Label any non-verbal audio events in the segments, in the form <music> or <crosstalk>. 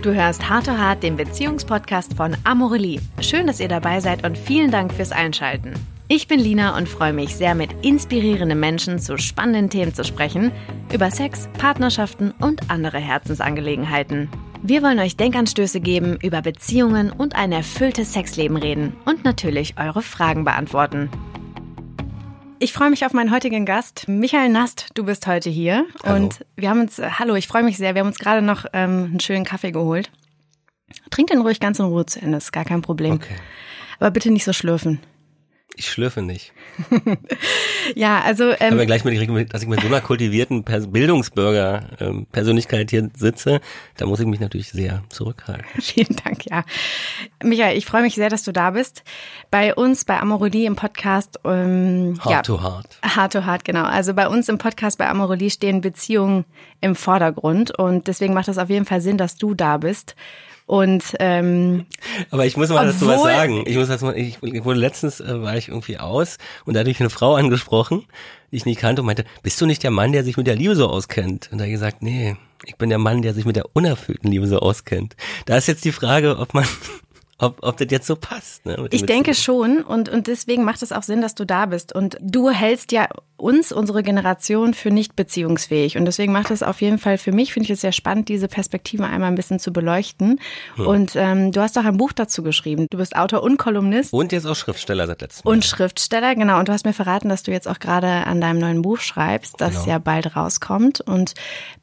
Du hörst Hart to Hart, den Beziehungspodcast von Amorelie. Schön, dass ihr dabei seid und vielen Dank fürs Einschalten. Ich bin Lina und freue mich sehr, mit inspirierenden Menschen zu spannenden Themen zu sprechen, über Sex, Partnerschaften und andere Herzensangelegenheiten. Wir wollen euch Denkanstöße geben, über Beziehungen und ein erfülltes Sexleben reden und natürlich eure Fragen beantworten. Ich freue mich auf meinen heutigen Gast. Michael Nast, du bist heute hier. Hallo. Und wir haben uns, äh, hallo, ich freue mich sehr. Wir haben uns gerade noch ähm, einen schönen Kaffee geholt. Trink den ruhig ganz in Ruhe zu Ende, ist gar kein Problem. Okay. Aber bitte nicht so schlürfen. Ich schlürfe nicht. <laughs> Ja, also ähm, Aber gleich mit, dass ich mit so einer kultivierten Pers Bildungsbürger-Persönlichkeit hier sitze, da muss ich mich natürlich sehr zurückhalten. <laughs> Vielen Dank, ja. Michael, ich freue mich sehr, dass du da bist. Bei uns bei Amorelie im Podcast. Ähm, Heart ja, to heart. Hart to hart, genau. Also bei uns im Podcast bei Amorelie stehen Beziehungen im Vordergrund und deswegen macht es auf jeden Fall Sinn, dass du da bist. Und ähm, Aber ich muss mal dazu was sagen. Ich muss dazu mal, ich wurde letztens, äh, war ich irgendwie aus und da hatte ich eine Frau angesprochen, die ich nicht kannte und meinte, bist du nicht der Mann, der sich mit der Liebe so auskennt? Und da gesagt, nee, ich bin der Mann, der sich mit der unerfüllten Liebe so auskennt. Da ist jetzt die Frage, ob man, ob, ob das jetzt so passt. Ne, ich denke schon und, und deswegen macht es auch Sinn, dass du da bist. Und du hältst ja uns, unsere Generation, für nicht beziehungsfähig. Und deswegen macht es auf jeden Fall für mich, finde ich es sehr spannend, diese Perspektive einmal ein bisschen zu beleuchten. Und ähm, du hast auch ein Buch dazu geschrieben. Du bist Autor und Kolumnist. Und jetzt auch Schriftsteller seit letztem Mal. Und Schriftsteller, genau. Und du hast mir verraten, dass du jetzt auch gerade an deinem neuen Buch schreibst, das Genau. ja bald rauskommt. Und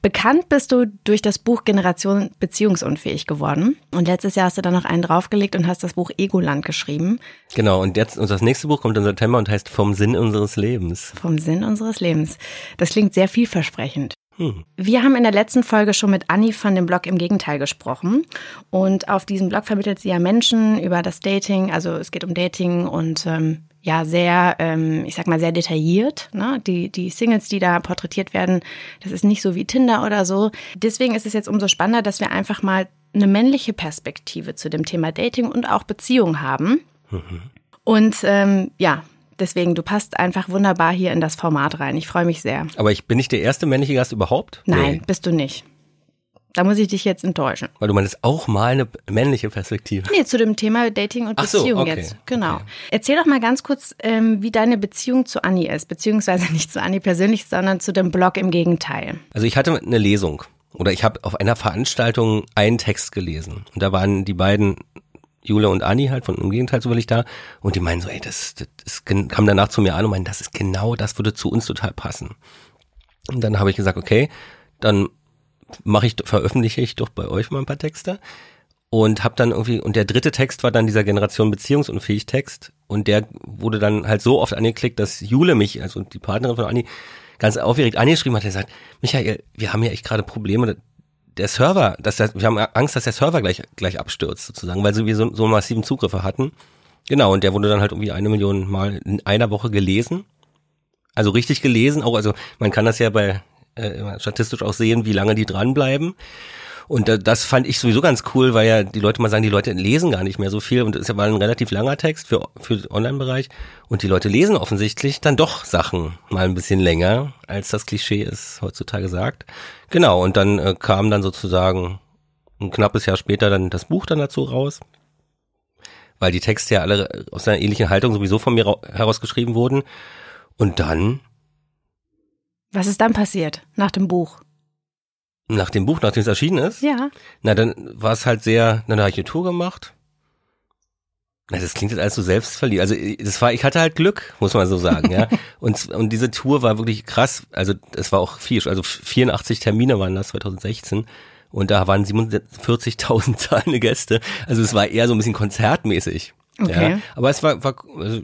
bekannt bist du durch das Buch Generation Beziehungsunfähig geworden. Und letztes Jahr hast du dann noch einen draufgelegt und hast das Buch Egoland geschrieben. Genau, und jetzt, und das nächste Buch kommt im September und heißt Vom Sinn unseres Lebens. Vom Sinn unseres Lebens. Das klingt sehr vielversprechend. Hm. Wir haben in der letzten Folge schon mit Anni von dem Blog im Gegenteil gesprochen. Und auf diesem Blog vermittelt sie ja Menschen über das Dating. Also es geht um Dating und ähm, ja, sehr, ähm, ich sag mal, sehr detailliert. Ne? Die, die Singles, die da porträtiert werden, das ist nicht so wie Tinder oder so. Deswegen ist es jetzt umso spannender, dass wir einfach mal eine männliche Perspektive zu dem Thema Dating und auch Beziehung haben. Und ähm, ja, deswegen, du passt einfach wunderbar hier in das Format rein. Ich freue mich sehr. Aber ich bin nicht der erste männliche Gast überhaupt? Nein, Nee. bist du nicht. Da muss ich dich jetzt enttäuschen. Weil du meinst auch mal eine männliche Perspektive. Nee, zu dem Thema Dating und Ach so, Beziehung okay, jetzt. Genau. okay. Erzähl doch mal ganz kurz, ähm, wie deine Beziehung zu Anni ist, beziehungsweise <laughs> nicht zu Anni persönlich, sondern zu dem Blog im Gegenteil. Also ich hatte eine Lesung oder ich habe auf einer Veranstaltung einen Text gelesen. Und da waren die beiden Jule und Anni halt von im Gegenteil zufällig da. Und die meinen so, ey, das, das gen- kam danach zu mir an und meinen, das ist genau, das würde zu uns total passen. Und dann habe ich gesagt, okay, dann mache ich, veröffentliche ich doch bei euch mal ein paar Texte. Und habe dann irgendwie und der dritte Text war dann dieser Generation beziehungsunfähig Text und der wurde dann halt so oft angeklickt, dass Jule mich, also die Partnerin von Anni, ganz aufgeregt angeschrieben hat, der sagt, Michael, wir haben ja echt gerade Probleme, der Server, dass der, wir haben Angst, dass der Server gleich gleich abstürzt sozusagen, weil wir so, so massiven Zugriffe hatten. Genau, und der wurde dann halt irgendwie eine Million Mal in einer Woche gelesen. Also richtig gelesen, auch also man kann das ja bei äh, statistisch auch sehen, wie lange die dranbleiben. Und das fand ich sowieso ganz cool, weil ja die Leute mal sagen, die Leute lesen gar nicht mehr so viel und es war ein relativ langer Text für für den Online-Bereich und die Leute lesen offensichtlich dann doch Sachen mal ein bisschen länger, als das Klischee es heutzutage sagt. Genau, und dann äh, kam dann sozusagen ein knappes Jahr später dann das Buch dann dazu raus, weil die Texte ja alle aus einer ähnlichen Haltung sowieso von mir ra- herausgeschrieben wurden. Und dann Was ist dann passiert nach dem Buch? Nach dem Buch, nachdem es erschienen ist, Ja. Na, dann war es halt sehr, na, da habe ich eine Tour gemacht. Na, das klingt jetzt alles so selbstverliebt. Also das war, ich hatte halt Glück, muss man so sagen, ja. <laughs> Und, und diese Tour war wirklich krass. Also es war auch viel, also 84 Termine waren das 2016. Und da waren 47.000 <laughs> zahlende Gäste. Also es war eher so ein bisschen konzertmäßig. Okay. Ja. Aber es war, war also,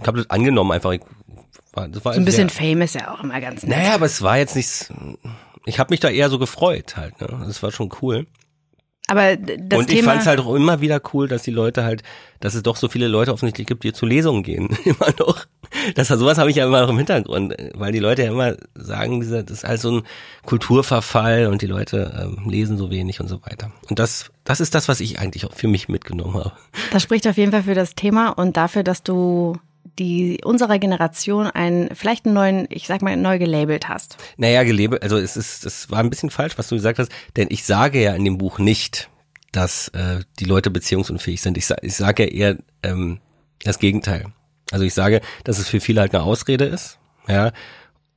ich habe das angenommen einfach. Ich, war, das war So ein bisschen sehr, Fame ist ja auch immer ganz nett. naja, aber es war jetzt nichts. Ich habe mich da eher so gefreut halt. Ne? Das war schon cool. Aber das und ich fand es halt auch immer wieder cool, dass die Leute halt, dass es doch so viele Leute offensichtlich gibt, die zu Lesungen gehen. <laughs> immer noch. Das sowas habe ich ja immer noch im Hintergrund, weil die Leute ja immer sagen, das ist halt so ein Kulturverfall und die Leute ähm, lesen so wenig und so weiter. Und das, das ist das, was ich eigentlich auch für mich mitgenommen habe. das spricht auf jeden Fall für das Thema und dafür, dass du die unserer Generation einen vielleicht einen neuen, ich sag mal neu gelabelt hast. Naja, gelebe, also es ist, das war ein bisschen falsch, was du gesagt hast, denn ich sage ja in dem Buch nicht, dass äh, die Leute beziehungsunfähig sind. Ich, ich sage ja eher ähm, das Gegenteil. Also ich sage, dass es für viele halt eine Ausrede ist, ja,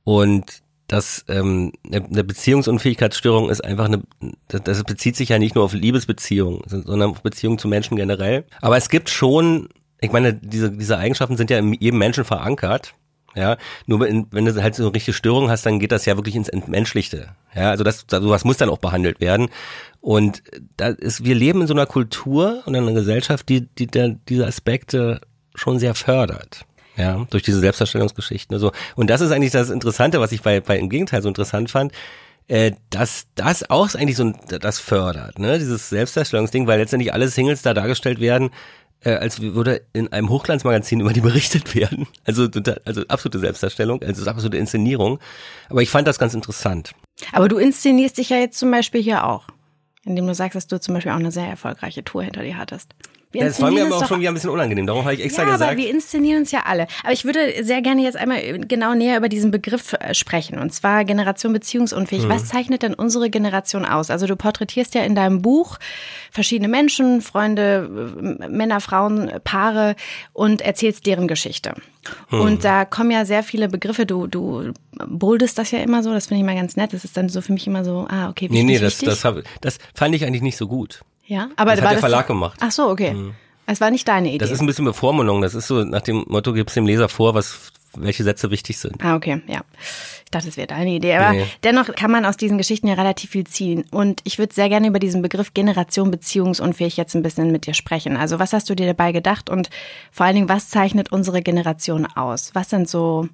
und dass ähm, eine Beziehungsunfähigkeitsstörung ist einfach eine, das bezieht sich ja nicht nur auf Liebesbeziehungen, sondern auf Beziehungen zu Menschen generell. Aber es gibt schon, ich meine, diese, diese Eigenschaften sind ja in jedem Menschen verankert. Ja, nur wenn, wenn du halt so eine richtige Störung hast, dann geht das ja wirklich ins Entmenschlichte. Ja, also das, sowas muss dann auch behandelt werden. Und da ist, wir leben in so einer Kultur und in einer Gesellschaft, die, die der, diese Aspekte schon sehr fördert. Ja, durch diese Selbstdarstellungsgeschichten. Also, und das ist eigentlich das Interessante, was ich bei, bei im Gegenteil so interessant fand, äh, dass das auch eigentlich so das fördert, ne? Dieses Selbstdarstellungsding, weil letztendlich alle Singles da dargestellt werden, äh, als würde in einem Hochglanzmagazin über die berichtet werden. <laughs> Also, also absolute Selbstdarstellung, also absolute Inszenierung. Aber ich fand das ganz interessant. Aber du inszenierst dich ja jetzt zum Beispiel hier auch, indem du sagst, dass du zum Beispiel auch eine sehr erfolgreiche Tour hinter dir hattest. Wir das war mir aber auch schon wieder ein bisschen unangenehm. Darum habe ich extra ja, gesagt. Aber wir inszenieren uns ja alle. Aber ich würde sehr gerne jetzt einmal genau näher über diesen Begriff äh, sprechen. Und zwar Generation beziehungsunfähig. Mhm. Was zeichnet denn unsere Generation aus? Also du porträtierst ja in deinem Buch verschiedene Menschen, Freunde, äh, Männer, Frauen, Paare und erzählst deren Geschichte. Mhm. Und da kommen ja sehr viele Begriffe. Du, du boldest das ja immer so. Das finde ich immer ganz nett. Das ist dann so für mich immer so, ah, okay, wichtig, Nee, nee, das, das, hab, das fand ich eigentlich nicht so gut. Ja, aber das hat der Verlag gemacht. Ach so, okay. Mhm. Es war nicht deine Idee. Das ist ein bisschen Bevormundung. Das ist so nach dem Motto, gibst dem Leser vor, was welche Sätze wichtig sind. Ah, okay, ja. Ich dachte, es wäre deine Idee. Aber nee. dennoch kann man aus diesen Geschichten ja relativ viel ziehen. Und ich würde sehr gerne über diesen Begriff Generation beziehungsunfähig jetzt ein bisschen mit dir sprechen. Also was hast du dir dabei gedacht und vor allen Dingen, was zeichnet unsere Generation aus? Was sind so,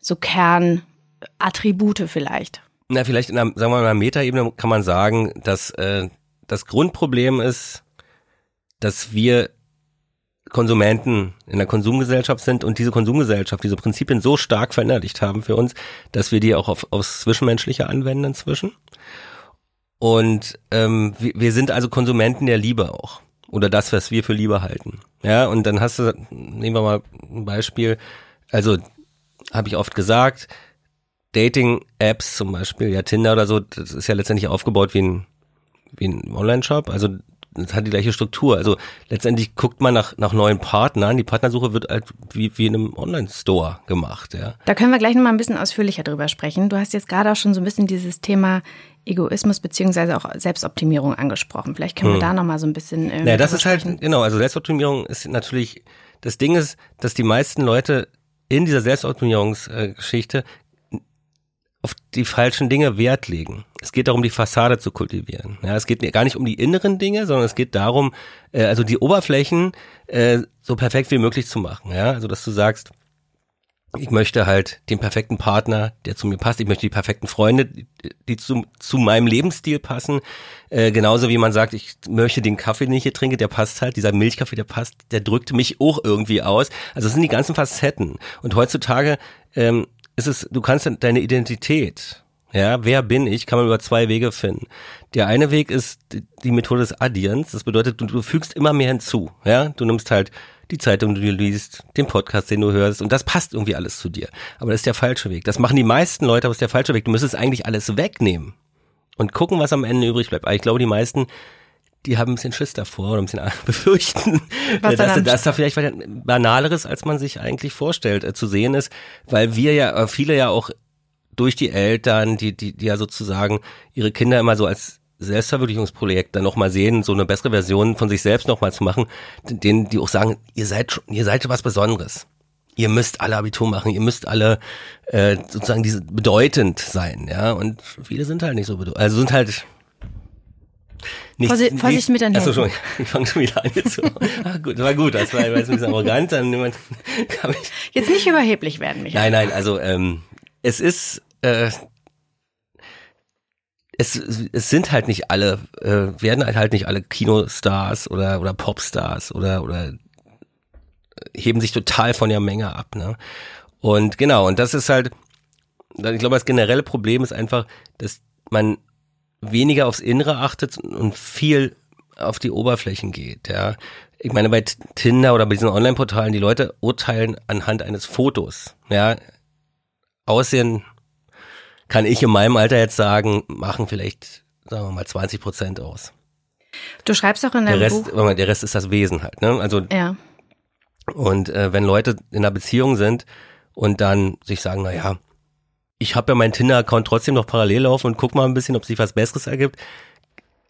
so Kernattribute vielleicht? Na, vielleicht in einer, sagen wir mal, einer Metaebene kann man sagen, dass äh, das Grundproblem ist, dass wir Konsumenten in der Konsumgesellschaft sind und diese Konsumgesellschaft diese Prinzipien so stark verinnerlicht haben für uns, dass wir die auch auf, aufs Zwischenmenschliche anwenden inzwischen. Und ähm, wir, wir sind also Konsumenten der Liebe auch. Oder das, was wir für Liebe halten. Ja, und dann hast du, nehmen wir mal ein Beispiel, also habe ich oft gesagt, Dating-Apps zum Beispiel, ja Tinder oder so, das ist ja letztendlich aufgebaut wie ein wie ein Online-Shop. Also das hat die gleiche Struktur. Also letztendlich guckt man nach, nach neuen Partnern. Die Partnersuche wird halt wie, wie in einem Online-Store gemacht, ja. Da können wir gleich nochmal ein bisschen ausführlicher drüber sprechen. Du hast jetzt gerade auch schon so ein bisschen dieses Thema Egoismus beziehungsweise auch Selbstoptimierung angesprochen. Vielleicht können wir hm. da nochmal so ein bisschen. Äh, naja, das ist halt, genau, also Selbstoptimierung ist natürlich, das Ding ist, dass die meisten Leute in dieser Selbstoptimierungsgeschichte auf die falschen Dinge Wert legen. Es geht darum, die Fassade zu kultivieren. Ja, es geht gar nicht um die inneren Dinge, sondern es geht darum, äh, also die Oberflächen äh, so perfekt wie möglich zu machen. Ja, also dass du sagst, ich möchte halt den perfekten Partner, der zu mir passt. Ich möchte die perfekten Freunde, die zu, zu meinem Lebensstil passen. Äh, genauso wie man sagt, ich möchte den Kaffee, den ich hier trinke, der passt halt. Dieser Milchkaffee, der passt, der drückt mich auch irgendwie aus. Also es sind die ganzen Facetten. Und heutzutage ähm, es, du kannst deine Identität, ja, wer bin ich, kann man über zwei Wege finden. Der eine Weg ist die Methode des Addierens. Das bedeutet, du, du fügst immer mehr hinzu, ja. Du nimmst halt die Zeitung, die du liest, den Podcast, den du hörst und das passt irgendwie alles zu dir. Aber das ist der falsche Weg. Das machen die meisten Leute, aber das ist der falsche Weg. Du müsstest eigentlich alles wegnehmen und gucken, was am Ende übrig bleibt. Aber ich glaube, die meisten die haben ein bisschen Schiss davor oder ein bisschen <laughs> befürchten, Was dass, dass da vielleicht was Banaleres, als man sich eigentlich vorstellt, äh, zu sehen ist, weil wir ja, äh, viele ja auch durch die Eltern, die, die, die ja sozusagen ihre Kinder immer so als Selbstverwirklichungsprojekt dann nochmal sehen, so eine bessere Version von sich selbst nochmal zu machen, denen die auch sagen, ihr seid schon, ihr seid was Besonderes. Ihr müsst alle Abitur machen, ihr müsst alle äh, sozusagen diese bedeutend sein, ja. Und viele sind halt nicht so bedeutend. Also sind halt Nichts, Vorsicht, Vorsicht mit den Achso, schon, ich fange schon wieder an jetzt so. <laughs> ah, gut, war gut, das war, war jetzt ein bisschen arrogant, dann niemand, kann ich, Jetzt nicht überheblich werden, Michael. Nein, nein, also ähm, es ist, äh, es, es sind halt nicht alle, äh, werden halt nicht alle Kinostars oder, oder Popstars oder, oder heben sich total von der Menge ab, ne? Und genau, und das ist halt, ich glaube, das generelle Problem ist einfach, dass man weniger aufs Innere achtet und viel auf die Oberflächen geht, ja. Ich meine, bei Tinder oder bei diesen Online-Portalen, die Leute urteilen anhand eines Fotos, ja. Aussehen kann ich in meinem Alter jetzt sagen, machen vielleicht, sagen wir mal, 20 Prozent aus. Du schreibst auch in deinem der Rest, Buch. Der Rest ist das Wesen halt, ne? Also ja. Und äh, wenn Leute in einer Beziehung sind und dann sich sagen, na ja, ich habe ja meinen Tinder-Account trotzdem noch parallel laufen und guck mal ein bisschen, ob sich was Besseres ergibt,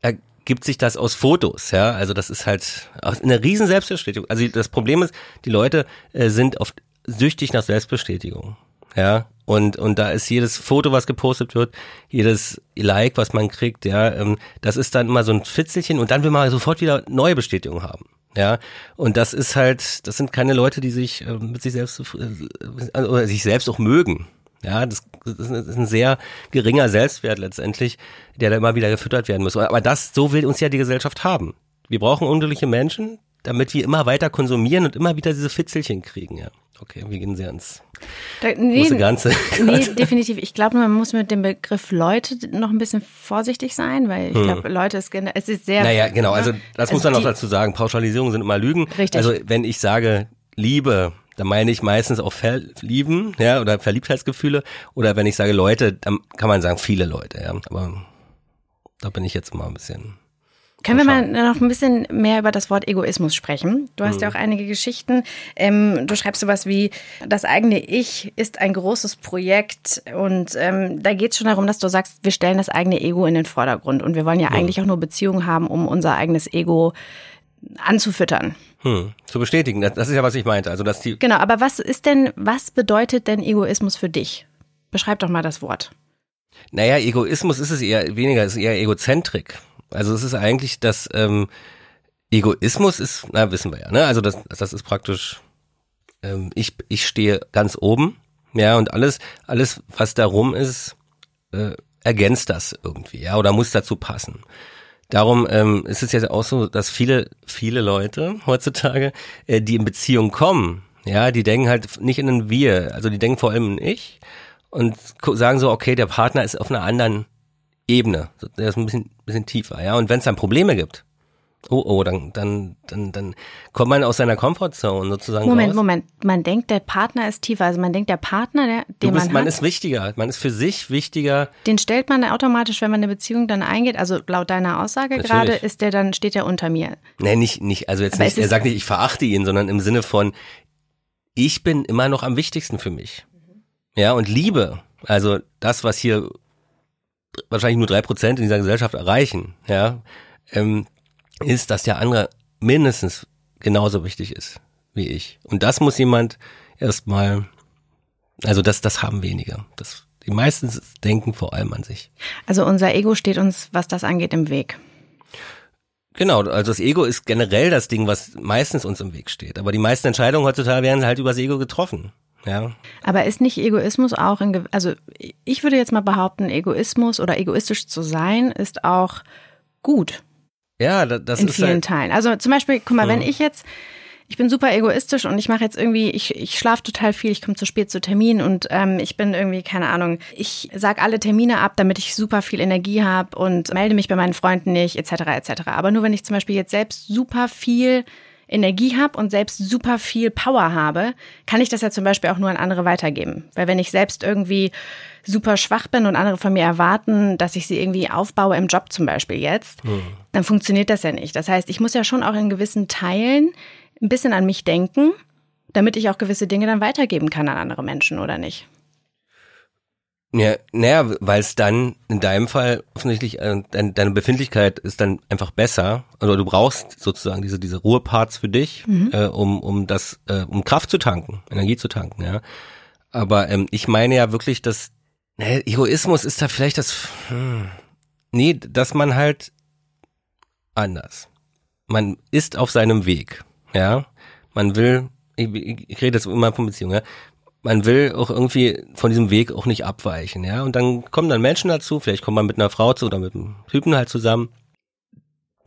ergibt sich das aus Fotos, ja. Also das ist halt eine riesen Selbstbestätigung. Also das Problem ist, die Leute äh, sind oft süchtig nach Selbstbestätigung, ja. Und, und da ist jedes Foto, was gepostet wird, jedes Like, was man kriegt, ja, ähm, das ist dann immer so ein Fitzelchen und dann will man sofort wieder neue Bestätigung haben. Ja, und das ist halt, das sind keine Leute, die sich äh, mit sich selbst äh, oder sich selbst auch mögen. Ja, das, ist ein sehr geringer Selbstwert letztendlich, der da immer wieder gefüttert werden muss. Aber das, so will uns ja die Gesellschaft haben. Wir brauchen unglückliche Menschen, damit wir immer weiter konsumieren und immer wieder diese Fitzelchen kriegen, ja. Okay, wir gehen sehr ins da, nee, große Ganze. Nee, <laughs> definitiv. Ich glaube, man muss mit dem Begriff Leute noch ein bisschen vorsichtig sein, weil ich hm. glaube, Leute ist, es ist sehr. Naja, genau. Also das also muss man noch dazu sagen. Pauschalisierungen sind immer Lügen. Richtig. Also wenn ich sage Liebe, dann meine ich meistens auch Verlieben, ja, oder Verliebtheitsgefühle. Oder wenn ich sage Leute, dann kann man sagen viele Leute, ja. Aber da bin ich jetzt mal ein bisschen können wir mal noch ein bisschen mehr über das Wort Egoismus sprechen? Du hast mhm. ja auch einige Geschichten. Ähm, du schreibst sowas wie, das eigene Ich ist ein großes Projekt. Und ähm, da geht es schon darum, dass du sagst, wir stellen das eigene Ego in den Vordergrund. Und wir wollen ja mhm. eigentlich auch nur Beziehungen haben, um unser eigenes Ego anzufüttern. Hm, zu bestätigen. Das ist ja, was ich meinte. Also, dass die genau, aber was ist denn, was bedeutet denn Egoismus für dich? Beschreib doch mal das Wort. Naja, Egoismus ist es eher weniger, ist eher Egozentrik. Also es ist eigentlich das ähm, Egoismus ist, na wissen wir ja, ne? Also das, das ist praktisch, ähm, ich, ich stehe ganz oben, ja, und alles, alles, was darum ist, äh, ergänzt das irgendwie, ja, oder muss dazu passen. Darum ähm, ist es ja auch so, dass viele, viele Leute heutzutage, äh, die in Beziehung kommen, ja, die denken halt nicht in ein Wir, also die denken vor allem in Ich und sagen so, okay, der Partner ist auf einer anderen Ebene. Der ist ein bisschen, bisschen tiefer, ja. Und wenn es dann Probleme gibt, oh, oh, dann, dann, dann, dann kommt man aus seiner Comfortzone sozusagen. Moment, raus. Moment. Man denkt, der Partner ist tiefer. Also man denkt, der Partner, der, den bist, man Man hat, ist wichtiger. Man ist für sich wichtiger. Den stellt man automatisch, wenn man eine Beziehung dann eingeht. Also laut deiner Aussage Natürlich. gerade ist der dann, steht er unter mir. Nee, nicht, nicht, also jetzt Aber nicht, er sagt nicht, ich verachte ihn, sondern im Sinne von, ich bin immer noch am wichtigsten für mich. Ja, und Liebe, also das, was hier wahrscheinlich nur drei Prozent in dieser Gesellschaft erreichen, ja, ähm, ist, dass der andere mindestens genauso wichtig ist wie ich. Und das muss jemand erstmal, also das, das haben wenige. Das, die meisten denken vor allem an sich. Also unser Ego steht uns, was das angeht, im Weg. Genau, also das Ego ist generell das Ding, was meistens uns im Weg steht. Aber die meisten Entscheidungen heutzutage werden halt über das Ego getroffen. Ja. Aber ist nicht Egoismus auch in, also ich würde jetzt mal behaupten, Egoismus oder egoistisch zu sein ist auch gut. Ja, das in ist vielen halt, Teilen. Also zum Beispiel, guck mal, wenn ich jetzt, ich bin super egoistisch und ich mache jetzt irgendwie, ich, ich schlafe total viel, ich komme zu spät zu Terminen und ähm, ich bin irgendwie, keine Ahnung, ich sag alle Termine ab, damit ich super viel Energie habe und melde mich bei meinen Freunden nicht, etc. etc. Aber nur wenn ich zum Beispiel jetzt selbst super viel Energie habe und selbst super viel Power habe, kann ich das ja zum Beispiel auch nur an andere weitergeben. Weil wenn ich selbst irgendwie super schwach bin und andere von mir erwarten, dass ich sie irgendwie aufbaue im Job zum Beispiel jetzt, dann funktioniert das ja nicht. Das heißt, ich muss ja schon auch in gewissen Teilen ein bisschen an mich denken, damit ich auch gewisse Dinge dann weitergeben kann an andere Menschen, oder nicht? Ja, naja, weil es dann in deinem Fall offensichtlich äh, dein, deine Befindlichkeit ist dann einfach besser. Also du brauchst sozusagen diese diese Ruheparts für dich, äh, um um das äh, um Kraft zu tanken, Energie zu tanken. Ja, aber ähm, ich meine ja wirklich, dass ne, Egoismus ist da vielleicht das, hm, nee, dass man halt anders. Man ist auf seinem Weg. Ja, man will. Ich, ich, rede jetzt immer von Beziehungen. Ja? man will auch irgendwie von diesem Weg auch nicht abweichen, ja. Und dann kommen dann Menschen dazu, vielleicht kommt man mit einer Frau zu oder mit einem Typen halt zusammen.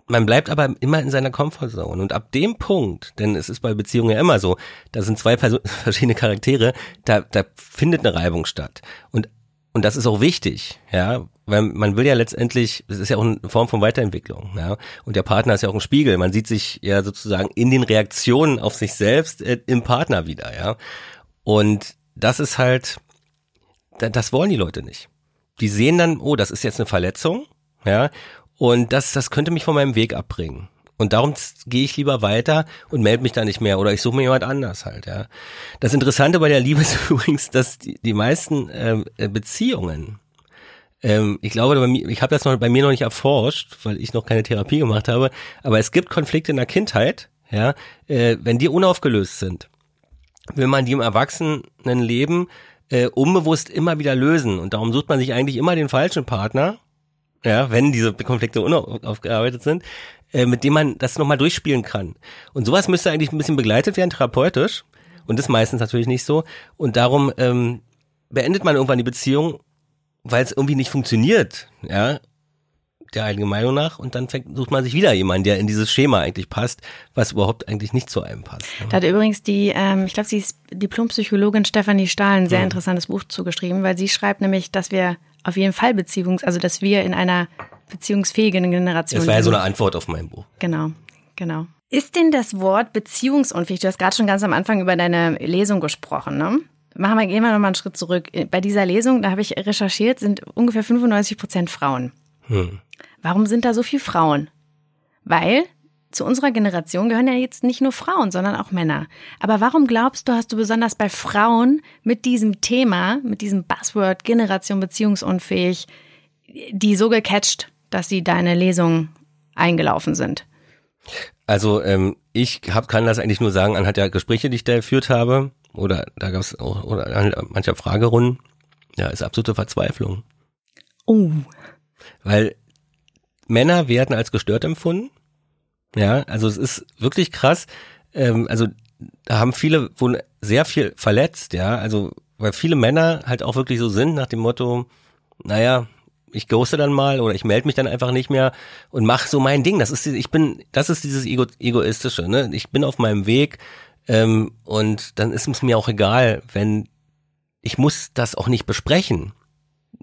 Man bleibt aber immer in seiner Comfortzone. Und ab dem Punkt, denn es ist bei Beziehungen ja immer so, da sind zwei Person <laughs> verschiedene Charaktere, da, da findet eine Reibung statt. Und, und das ist auch wichtig, ja. Weil man will ja letztendlich, es ist ja auch eine Form von Weiterentwicklung, ja. Und der Partner ist ja auch ein Spiegel. Man sieht sich ja sozusagen in den Reaktionen auf sich selbst äh, im Partner wieder, ja. Und das ist halt, das wollen die Leute nicht. Die sehen dann, oh, das ist jetzt eine Verletzung, ja, Und das, das könnte mich von meinem Weg abbringen. Und darum gehe ich lieber weiter und melde mich da nicht mehr. Oder ich suche mir jemand anders halt, ja. Das Interessante bei der Liebe ist <laughs> übrigens, dass die, die meisten ähm, äh, Beziehungen, ähm, ich glaube, ich habe das noch bei mir noch nicht erforscht, weil ich noch keine Therapie gemacht habe, aber es gibt Konflikte in der Kindheit, ja, äh, wenn die unaufgelöst sind, will man die im Erwachsenenleben äh, unbewusst immer wieder lösen. Und darum sucht man sich eigentlich immer den falschen Partner, ja, wenn diese Konflikte unaufgearbeitet sind, äh, mit dem man das nochmal durchspielen kann. Und sowas müsste eigentlich ein bisschen begleitet werden, therapeutisch. Und das meistens natürlich nicht so. Und darum ähm, beendet man irgendwann die Beziehung, weil es irgendwie nicht funktioniert, ja, der eigenen Meinung nach. Und dann fängt, sucht man sich wieder jemanden, der in dieses Schema eigentlich passt, was überhaupt eigentlich nicht zu einem passt. Da hat übrigens die, ähm, ich glaube, sie ist Diplompsychologin Stefanie Stahl ein sehr ja. interessantes Buch zugeschrieben, weil sie schreibt nämlich, dass wir auf jeden Fall Beziehungs, also dass wir in einer beziehungsfähigen Generation. Das war ja so eine Antwort auf mein Buch. Genau, genau. Ist denn das Wort beziehungsunfähig? Du hast gerade schon ganz am Anfang über deine Lesung gesprochen, ne? Machen wir, gehen wir nochmal einen Schritt zurück. Bei dieser Lesung, da habe ich recherchiert, sind ungefähr 95 Prozent Frauen. Hm. Warum sind da so viele Frauen? Weil zu unserer Generation gehören ja jetzt nicht nur Frauen, sondern auch Männer. Aber warum glaubst du, hast du besonders bei Frauen mit diesem Thema, mit diesem Buzzword Generation beziehungsunfähig, die so gecatcht? Dass sie deine Lesung eingelaufen sind? Also ähm, ich hab, kann das eigentlich nur sagen anhand der Gespräche, die ich da geführt habe, oder da gab es auch oder mancher Fragerunden, ja, ist absolute Verzweiflung. Oh. Weil Männer werden als gestört empfunden. Ja, also es ist wirklich krass. Ähm, also da haben viele wohl sehr viel verletzt, ja, also weil viele Männer halt auch wirklich so sind nach dem Motto, naja, ich ghoste dann mal oder ich melde mich dann einfach nicht mehr und mach so mein Ding. Das ist ich bin, das ist dieses Ego, egoistische. Ne? Ich bin auf meinem Weg ähm, und dann ist es mir auch egal, wenn ich muss das auch nicht besprechen.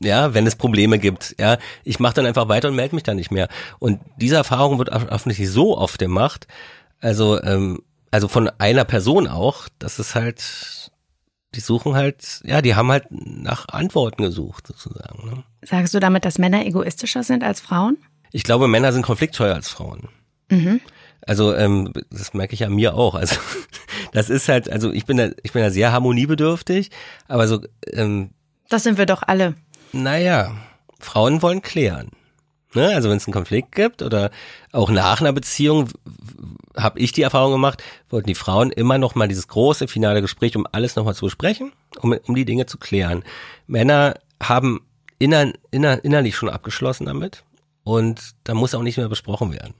Ja, wenn es Probleme gibt, ja, ich mache dann einfach weiter und melde mich dann nicht mehr. Und diese Erfahrung wird offensichtlich so oft gemacht, also ähm, also von einer Person auch, dass es halt die suchen halt, ja, die haben halt nach Antworten gesucht, sozusagen. Ne? Sagst du damit, dass Männer egoistischer sind als Frauen? Ich glaube, Männer sind konfliktscheuer als Frauen. Mhm. Also ähm, das merke ich an mir auch. Also <laughs> das ist halt, also ich bin da, ich bin da sehr harmoniebedürftig, aber so. Ähm, das sind wir doch alle. Naja, Frauen wollen klären. Ne? Also wenn es einen Konflikt gibt oder auch nach einer Beziehung, habe ich die Erfahrung gemacht, wollten die Frauen immer noch mal dieses große finale Gespräch, um alles noch mal zu besprechen, um, um die Dinge zu klären. Männer haben inner, inner, innerlich schon abgeschlossen damit und da muss auch nicht mehr besprochen werden.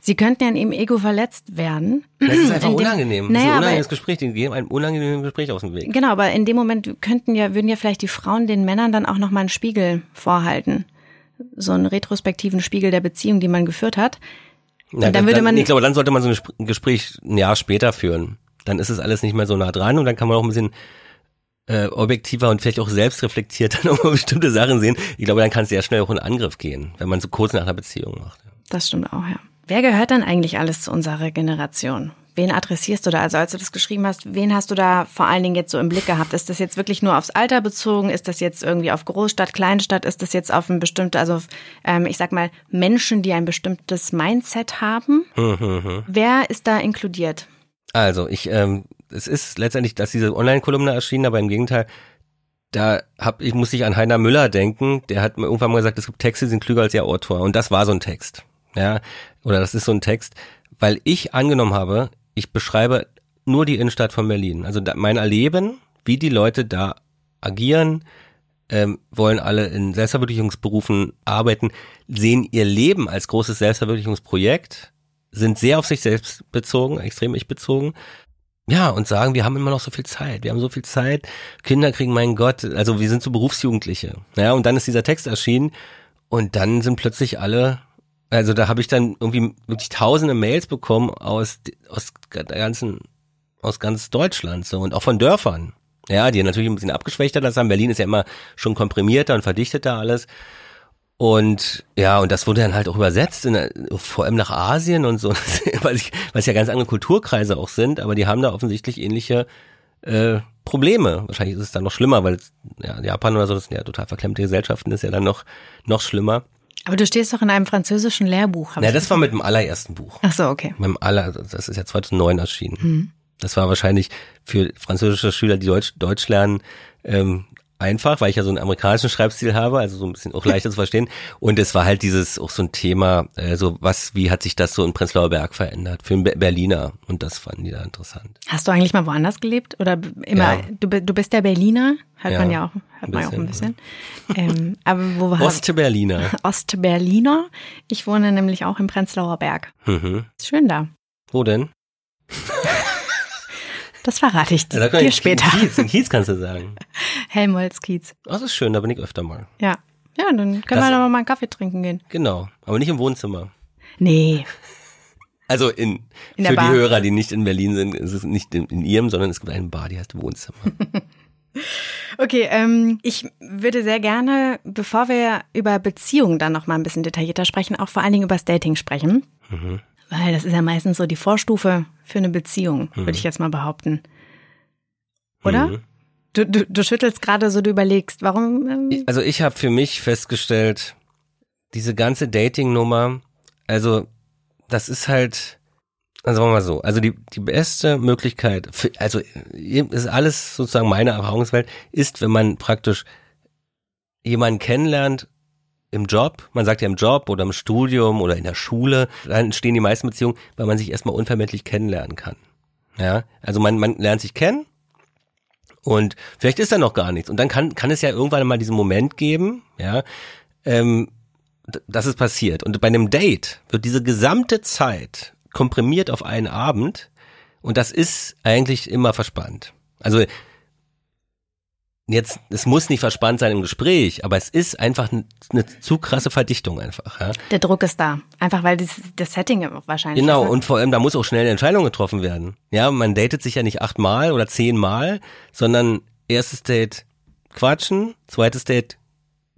Sie könnten ja in ihrem Ego verletzt werden. Das ist einfach unangenehm. Naja, das ist ein unangenehmes Gespräch, die gehen einem unangenehmen Gespräch aus dem Weg. Genau, aber in dem Moment könnten ja, würden ja vielleicht die Frauen den Männern dann auch noch mal einen Spiegel vorhalten so einen retrospektiven Spiegel der Beziehung, die man geführt hat. Ja, und dann würde man. Ich glaube, dann sollte man so ein Gespräch ein Jahr später führen. Dann ist es alles nicht mehr so nah dran und dann kann man auch ein bisschen äh, objektiver und vielleicht auch selbstreflektiert <laughs> dann auch mal bestimmte Sachen sehen. Ich glaube, dann kann es sehr schnell auch in Angriff gehen, wenn man so kurz nach einer Beziehung macht. Das stimmt auch, ja. Wer gehört dann eigentlich alles zu unserer Generation? Wen adressierst du da? Also als du das geschrieben hast, wen hast du da vor allen Dingen jetzt so im Blick gehabt? Ist das jetzt wirklich nur aufs Alter bezogen? Ist das jetzt irgendwie auf Großstadt, Kleinstadt? Ist das jetzt auf ein bestimmtes, also ähm, ich sag mal, Menschen, die ein bestimmtes Mindset haben? Mhm. Wer ist da inkludiert? Also ich, ähm, es ist letztendlich, dass diese Online-Kolumne erschienen, aber im Gegenteil, da hab ich muss ich an Heiner Müller denken, der hat mir irgendwann mal gesagt, es gibt Texte, die sind klüger als ihr Autor und das war so ein Text. Ja, oder das ist so ein Text, weil ich angenommen habe, ich beschreibe nur die Innenstadt von Berlin. Also da, mein Erleben, wie die Leute da agieren, ähm, wollen alle in Selbstverwirklichungsberufen arbeiten, sehen ihr Leben als großes Selbstverwirklichungsprojekt, sind sehr auf sich selbst bezogen, extrem ich bezogen. Ja, und sagen, wir haben immer noch so viel Zeit, wir haben so viel Zeit, Kinder kriegen, mein Gott, also wir sind so Berufsjugendliche. Ja, und dann ist dieser Text erschienen und dann sind plötzlich alle also da habe ich dann irgendwie wirklich tausende Mails bekommen aus, aus der ganzen, aus ganz Deutschland so und auch von Dörfern. Ja, die natürlich ein bisschen abgeschwächter das haben. Berlin ist ja immer schon komprimierter und verdichteter alles. Und ja, und das wurde dann halt auch übersetzt, in, vor allem nach Asien und so, <laughs> weil, es ja ganz andere Kulturkreise auch sind, aber die haben da offensichtlich ähnliche äh, Probleme. Wahrscheinlich ist es dann noch schlimmer, weil ja, Japan oder so, das sind ja total verklemmte Gesellschaften, ist ja dann noch, noch schlimmer. Aber du stehst doch in einem französischen Lehrbuch. Ja, das war mit dem allerersten Buch. Ach so, okay. Mit dem aller, das ist ja 2009 erschienen. Hm. Das war wahrscheinlich für französische Schüler, die Deutsch, Deutsch lernen, ähm, einfach, weil ich ja so einen amerikanischen Schreibstil habe, also so ein bisschen auch leichter zu verstehen. Und es war halt dieses auch so ein Thema, äh, so was, wie hat sich das so in Prenzlauer Berg verändert für einen Berliner? Und das fanden die da interessant. Hast du eigentlich mal woanders gelebt oder immer? Ja. Du, du bist der Berliner, hört ja, man ja auch, hört man ja auch ein bisschen. ähm, aber wo war Ostberliner. <laughs> Ostberliner. Ich wohne nämlich auch im Prenzlauer Berg. Mhm. Ist schön da. Wo denn? <laughs> Das verrate ich dir, dir später. Kiez, in Kiez kannst du sagen. <laughs> Helmholtz Kiez. Das ist schön, da bin ich öfter mal. Ja. Ja, dann können das, wir doch mal einen Kaffee trinken gehen. Genau, aber nicht im Wohnzimmer. Nee. Also in, in für die Hörer, die nicht in Berlin sind, ist es nicht in, in ihrem, sondern es gibt eine Bar, die heißt Wohnzimmer. <laughs> Okay, ähm, ich würde sehr gerne, bevor wir über Beziehungen dann noch mal ein bisschen detaillierter sprechen, auch vor allen Dingen über das Dating sprechen. Mhm. Weil das ist ja meistens so die Vorstufe für eine Beziehung, mhm. würde ich jetzt mal behaupten. Oder? Mhm. Du, du, du schüttelst gerade so, du überlegst, warum? Ähm also ich habe für mich festgestellt, diese ganze Dating-Nummer, also das ist halt, also sagen wir mal so, also die, die beste Möglichkeit, für, also ist alles sozusagen meine Erfahrungswelt, ist, wenn man praktisch jemanden kennenlernt im Job, man sagt ja im Job oder im Studium oder in der Schule, dann entstehen die meisten Beziehungen, weil man sich erstmal unvermittlich kennenlernen kann. Ja, also man, man lernt sich kennen und vielleicht ist da noch gar nichts. Und dann kann, kann es ja irgendwann mal diesen Moment geben, ja, ähm, dass es passiert. Und bei einem Date wird diese gesamte Zeit komprimiert auf einen Abend und das ist eigentlich immer verspannt. Also jetzt, es muss nicht verspannt sein im Gespräch, aber es ist einfach eine zu krasse Verdichtung einfach. Ja. Der Druck ist da, einfach weil das, das Setting wahrscheinlich. Genau, ist, und vor allem da muss auch schnell eine Entscheidung getroffen werden. Ja, man datet sich ja nicht achtmal oder zehnmal, sondern erstes Date quatschen, zweites Date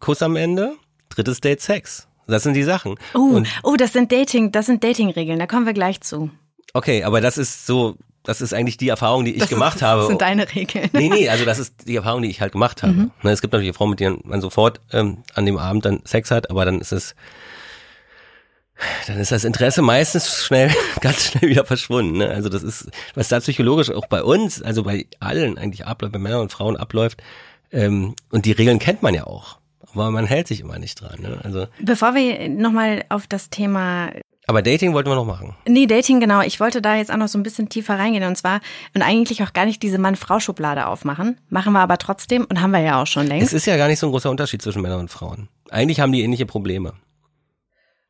Kuss am Ende, drittes Date Sex. Das sind die Sachen. Oh, oh, das sind Dating, das sind Dating-Regeln. Da kommen wir gleich zu. Okay, aber das ist so das ist eigentlich die Erfahrung, die ich das gemacht ist, habe. Das sind deine Regeln. Nee, nee, also das ist die Erfahrung, die ich halt gemacht habe. Mhm. Ne, es gibt natürlich Frauen, mit denen man sofort ähm, an dem Abend dann Sex hat, aber dann ist es, dann ist das Interesse meistens schnell, <laughs> ganz schnell wieder verschwunden. Ne? Also das ist, was da psychologisch auch bei uns, also bei allen eigentlich abläuft, bei Männern und Frauen abläuft. Ähm, und die Regeln kennt man ja auch. Aber man hält sich immer nicht dran. Ne? Also Bevor wir nochmal auf das Thema aber Dating wollten wir noch machen. Nee, Dating, genau. Ich wollte da jetzt auch noch so ein bisschen tiefer reingehen und zwar und eigentlich auch gar nicht diese Mann-Frau-Schublade aufmachen. Machen wir aber trotzdem und haben wir ja auch schon längst. Es ist ja gar nicht so ein großer Unterschied zwischen Männern und Frauen. Eigentlich haben die ähnliche Probleme.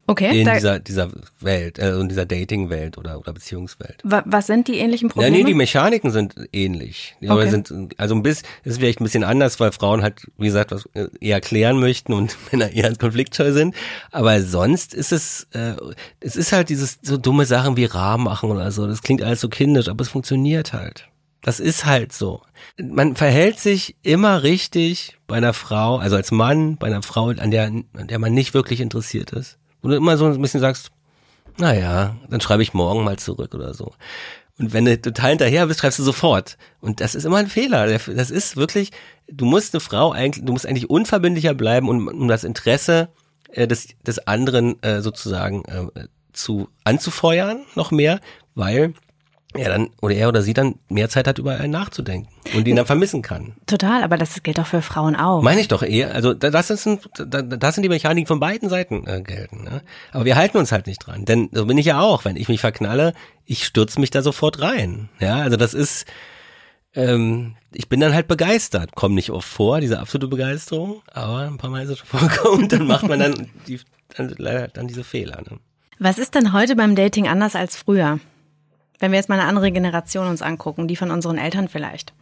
Okay. In dieser, dieser Welt, also in dieser Dating-Welt oder, oder Beziehungswelt. Was sind die ähnlichen Probleme? Ja, nee, die Mechaniken sind ähnlich. Okay. Aber sind, also ein bisschen, ist vielleicht ein bisschen anders, weil Frauen halt, wie gesagt, was äh, eher klären möchten und <laughs> Männer eher konfliktscheu sind. Aber sonst ist es, äh, es ist halt dieses so dumme Sachen wie Rahmen machen oder so. Das klingt alles so kindisch, aber es funktioniert halt. Das ist halt so. Man verhält sich immer richtig bei einer Frau, also als Mann, bei einer Frau, an der, an der man nicht wirklich interessiert ist wo du immer so ein bisschen sagst, naja, dann schreibe ich morgen mal zurück oder so. Und wenn du total hinterher bist, schreibst du sofort. Und das ist immer ein Fehler. Das ist wirklich, du musst eine Frau eigentlich, du musst eigentlich unverbindlicher bleiben, um, um das Interesse äh, des, des anderen äh, sozusagen äh, zu anzufeuern, noch mehr, weil er dann oder er oder sie dann mehr Zeit hat, über einen nachzudenken und ihn dann vermissen kann. Total, aber das gilt doch für Frauen auch. Meine ich doch eher. Also das, ist ein, das sind die Mechaniken von beiden Seiten äh, gelten. Ne? Aber wir halten uns halt nicht dran. Denn so bin ich ja auch. Wenn ich mich verknalle, ich stürze mich da sofort rein. Ja, also das ist, ähm, ich bin dann halt begeistert. Kommt nicht oft vor, diese absolute Begeisterung, aber ein paar Mal ist es schon <laughs> vorgekommen. Dann macht man dann, die, dann leider dann diese Fehler. Ne? Was ist denn heute beim Dating anders als früher? Wenn wir jetzt mal eine andere Generation uns angucken, die von unseren Eltern vielleicht.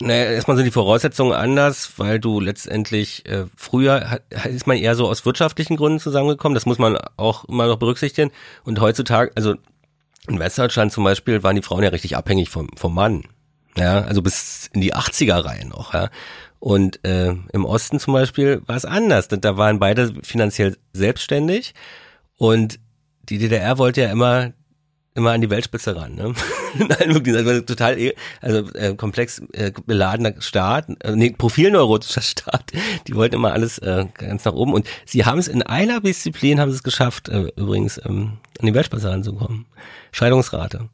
Naja, erstmal sind die Voraussetzungen anders, weil du letztendlich äh, früher ist man eher so aus wirtschaftlichen Gründen zusammengekommen. Das muss man auch immer noch berücksichtigen. Und heutzutage, also in Westdeutschland zum Beispiel, waren die Frauen ja richtig abhängig vom, vom Mann. Ja, also bis in die 80er Reihen noch, ja. Und äh, im Osten zum Beispiel war es anders. Da waren beide finanziell selbstständig und die DDR wollte ja immer immer an die Weltspitze ran. Ne? <laughs> Nein, wirklich, also total, eh, also äh, komplex äh, beladener Staat, äh, nee, profilneurotischer <laughs> Staat. Die wollten immer alles äh, ganz nach oben und sie haben es in einer Disziplin haben sie es geschafft, äh, übrigens ähm, an die Weltspitze ranzukommen. Scheidungsrate.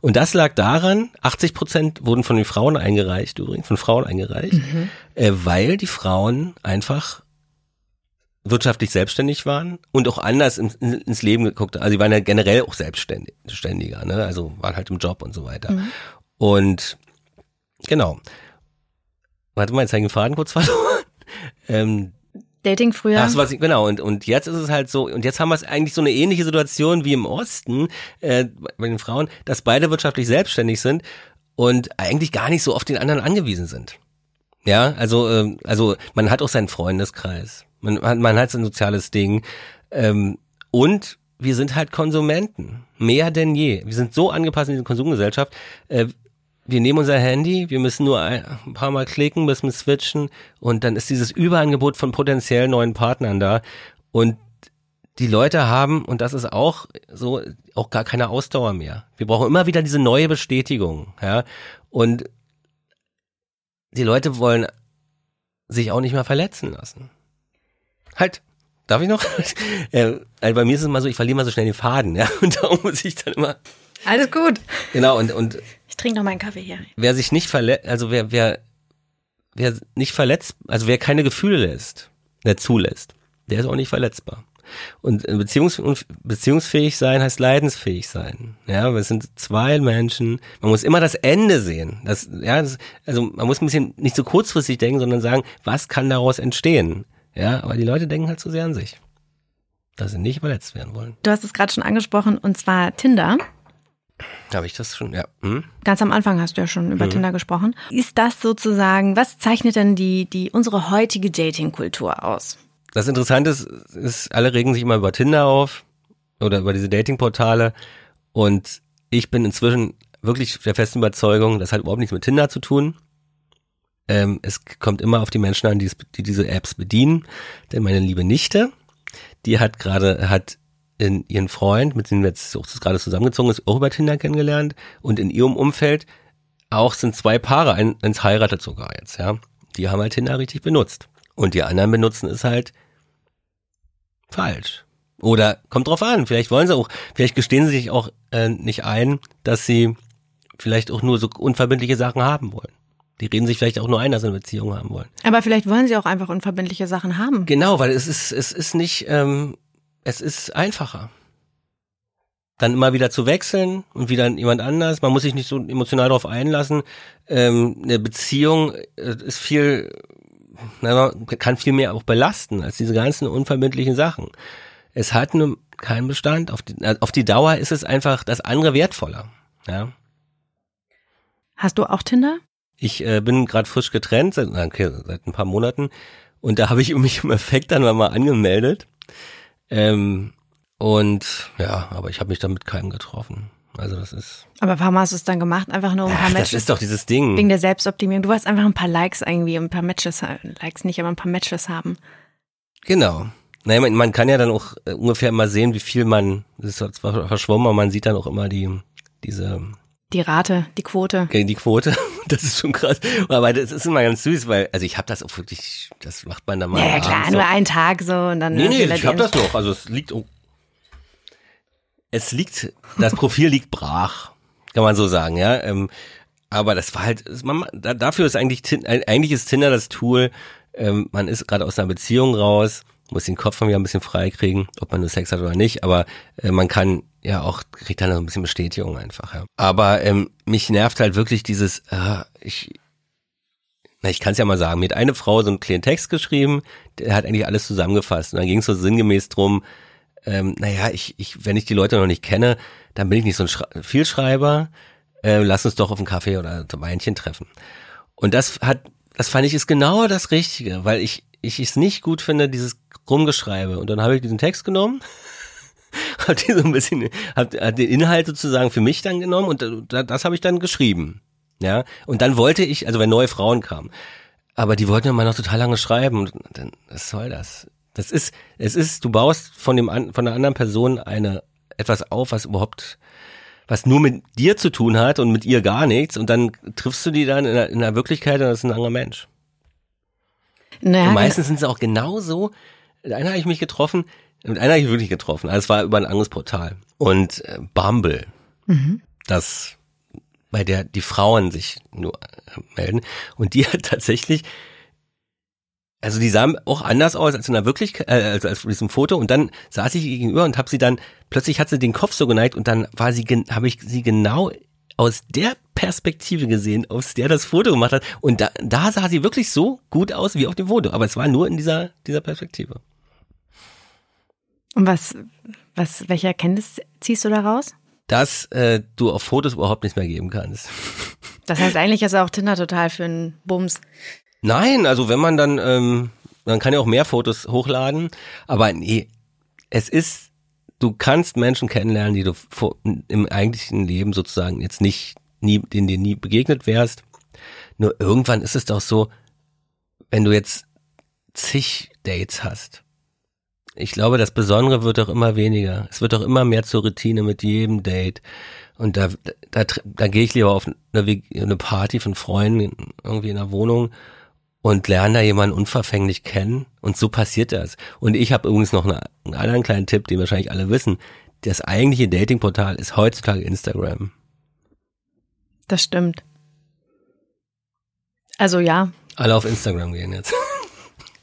Und das lag daran, 80 Prozent wurden von den Frauen eingereicht, übrigens von Frauen eingereicht, mhm. äh, weil die Frauen einfach wirtschaftlich selbstständig waren und auch anders ins, ins Leben geguckt haben. Also sie waren ja generell auch selbstständiger, ne? also waren halt im Job und so weiter. Mhm. Und genau. Warte mal, jetzt habe ich den Faden kurz <laughs> verloren. ähm, Dating früher. Ach, was ich, genau, und, und jetzt ist es halt so, und jetzt haben wir es eigentlich so eine ähnliche Situation wie im Osten äh, bei den Frauen, dass beide wirtschaftlich selbstständig sind und eigentlich gar nicht so auf den anderen angewiesen sind. Ja, also, äh, also man hat auch seinen Freundeskreis. Man, man hat so ein soziales Ding. Ähm, und wir sind halt Konsumenten. Mehr denn je. Wir sind so angepasst in diese Konsumgesellschaft. Äh, wir nehmen unser Handy, wir müssen nur ein, paar Mal klicken, müssen switchen und dann ist dieses Überangebot von potenziell neuen Partnern da. Und die Leute haben, und das ist auch so, auch gar keine Ausdauer mehr. Wir brauchen immer wieder diese neue Bestätigung, ja. Und die Leute wollen sich auch nicht mehr verletzen lassen. Halt, darf ich noch? <laughs> äh, also bei mir ist es immer so, ich verliere mal so schnell den Faden, ja. Und darum muss ich dann immer. Alles gut. Genau, und, und ich trinke noch meinen Kaffee hier. Wer sich nicht verletzt, also wer, wer, wer nicht verletzt, also wer keine Gefühle lässt, der zulässt, der ist auch nicht verletzbar. Und Beziehungs beziehungsfähig sein heißt leidensfähig sein. Ja, wir sind zwei Menschen. Man muss immer das Ende sehen. Das, ja, das, also man muss ein bisschen nicht so kurzfristig denken, sondern sagen, was kann daraus entstehen? Ja, aber die Leute denken halt zu sehr an sich, dass sie nicht verletzt werden wollen. Du hast es gerade schon angesprochen, und zwar Tinder. Habe ich das schon, ja. Hm? Ganz am Anfang hast du ja schon über hm. Tinder gesprochen. Ist das sozusagen, was zeichnet denn die, die unsere heutige Dating-Kultur aus? Das Interessante ist, ist, alle regen sich immer über Tinder auf oder über diese Dating-Portale und ich bin inzwischen wirklich der festen Überzeugung, das hat überhaupt nichts mit Tinder zu tun. Ähm, es kommt immer auf die Menschen an, die, die diese Apps bedienen. Denn meine liebe Nichte, die hat gerade, hat in ihren Freund, mit dem jetzt auch gerade zusammengezogen ist, auch über Tinder kennengelernt und in ihrem Umfeld auch sind zwei Paare, ein, eins heiratet sogar jetzt, ja. Die haben halt Tinder richtig benutzt. Und die anderen benutzen es halt falsch. Oder kommt drauf an, vielleicht wollen sie auch, vielleicht gestehen sie sich auch äh, nicht ein, dass sie vielleicht auch nur so unverbindliche Sachen haben wollen. Die reden sich vielleicht auch nur ein, dass sie eine Beziehung haben wollen. Aber vielleicht wollen sie auch einfach unverbindliche Sachen haben. Genau, weil es ist, es ist nicht, ähm, es ist einfacher. Dann immer wieder zu wechseln und wieder jemand anders. Man muss sich nicht so emotional darauf einlassen. Ähm, eine Beziehung äh, ist viel, na, kann viel mehr auch belasten als diese ganzen unverbindlichen Sachen. Es hat nur keinen Bestand. Auf die, auf die Dauer ist es einfach das andere wertvoller. Ja. Hast du auch Tinder? Ich äh, bin gerade frisch getrennt, seit, okay, seit ein paar Monaten. Und da habe ich <laughs> mich im Effekt dann mal angemeldet. Ähm, und ja, aber ich habe mich dann mit keinem getroffen. Also das ist. Aber warum hast du es dann gemacht? Einfach nur um ein paar Matches. Das ist doch dieses Ding. Wegen der Selbstoptimierung. Du wolltest einfach ein paar Likes irgendwie, ein paar Matches, Likes nicht, aber ein paar Matches haben. Genau. Naja, man, man kann ja dann auch äh, ungefähr mal sehen, wie viel man, das ist zwar verschwommen, aber man sieht dann auch immer die, diese die Rate, die Quote. Die Quote, <laughs> das ist schon krass. Aber das ist immer ganz süß, weil, also ich habe das auch wirklich, das macht man dann mal. Ja, klar, so. nur einen Tag so und dann. Nee, nee, ich habe das noch. Also es liegt, es liegt, das Profil liegt brach, kann man so sagen, ja. Ähm, aber das war halt, man, dafür ist eigentlich, eigentlich ist Tinder das Tool, ähm, man ist gerade aus einer Beziehung raus, muss den Kopf mal wieder ein bisschen frei kriegen, ob man nur Sex hat oder nicht, aber äh, man kann ja auch, kriegt dann noch ein bisschen Bestätigung einfach. Ja. Aber ähm, mich nervt halt wirklich dieses, äh, ich, na, ich kann es ja mal sagen, mir hat eine Frau so einen kleinen Text geschrieben, der hat eigentlich alles zusammengefasst. Und dann ging es so sinngemäß drum, ähm, naja, ich, ich, wenn ich die Leute noch nicht kenne, dann bin ich nicht so ein Schra Vielschreiber, äh, lass uns doch auf einen Kaffee oder ein Weinchen treffen. Und das hat, das fand ich ist genau das Richtige, weil ich, ich es nicht gut finde, dieses Rumgeschreibe. Und dann habe ich diesen Text genommen <laughs> hab die so ein bisschen, hab, hab den Inhalt sozusagen für mich dann genommen und das, das habe ich dann geschrieben. Ja, und dann wollte ich, also wenn neue Frauen kamen, aber die wollten ja mal noch total lange schreiben dann, was soll das? Das ist, es ist, du baust von dem, von der anderen Person eine, etwas auf, was überhaupt, was nur mit dir zu tun hat und mit ihr gar nichts und dann triffst du die dann in der, in der Wirklichkeit und das ist ein anderer Mensch. Naja, und meistens sind sie auch genauso. Mit einer habe ich mich getroffen, mit einer habe ich wirklich getroffen. Also es war über ein anderes Portal. Und äh, Bumble, Mhm. das bei der die Frauen sich nur äh, melden. Und die <laughs> hat tatsächlich, also die sahen auch anders aus als in der Wirklichkeit, äh, als, als diesem Foto. Und dann saß ich gegenüber und habe sie dann, plötzlich hat sie den Kopf so geneigt und dann war sie, habe ich sie genau aus der Perspektive gesehen, aus der das Foto gemacht hat. Und da, da sah sie wirklich so gut aus wie auf dem Foto. Aber es war nur in dieser, dieser Perspektive. Und was, was, welche Erkenntnis ziehst du daraus? Dass äh, du auf Fotos überhaupt nichts mehr geben kannst. Das heißt, eigentlich ist auch Tinder total für einen Bums. Nein, also wenn man dann, ähm, man kann ja auch mehr Fotos hochladen, aber nee, es ist, du kannst Menschen kennenlernen, die du vor, im eigentlichen Leben sozusagen jetzt nicht, nie, denen dir nie begegnet wärst. Nur irgendwann ist es doch so, wenn du jetzt zig Dates hast. Ich glaube, das Besondere wird doch immer weniger. Es wird doch immer mehr zur Routine mit jedem Date. Und da, da, da, gehe ich lieber auf eine, eine Party von Freunden irgendwie in der Wohnung und lerne da jemanden unverfänglich kennen. Und so passiert das. Und ich habe übrigens noch eine, einen anderen kleinen Tipp, den wahrscheinlich alle wissen. Das eigentliche Datingportal ist heutzutage Instagram. Das stimmt. Also ja, Alle auf Instagram gehen jetzt.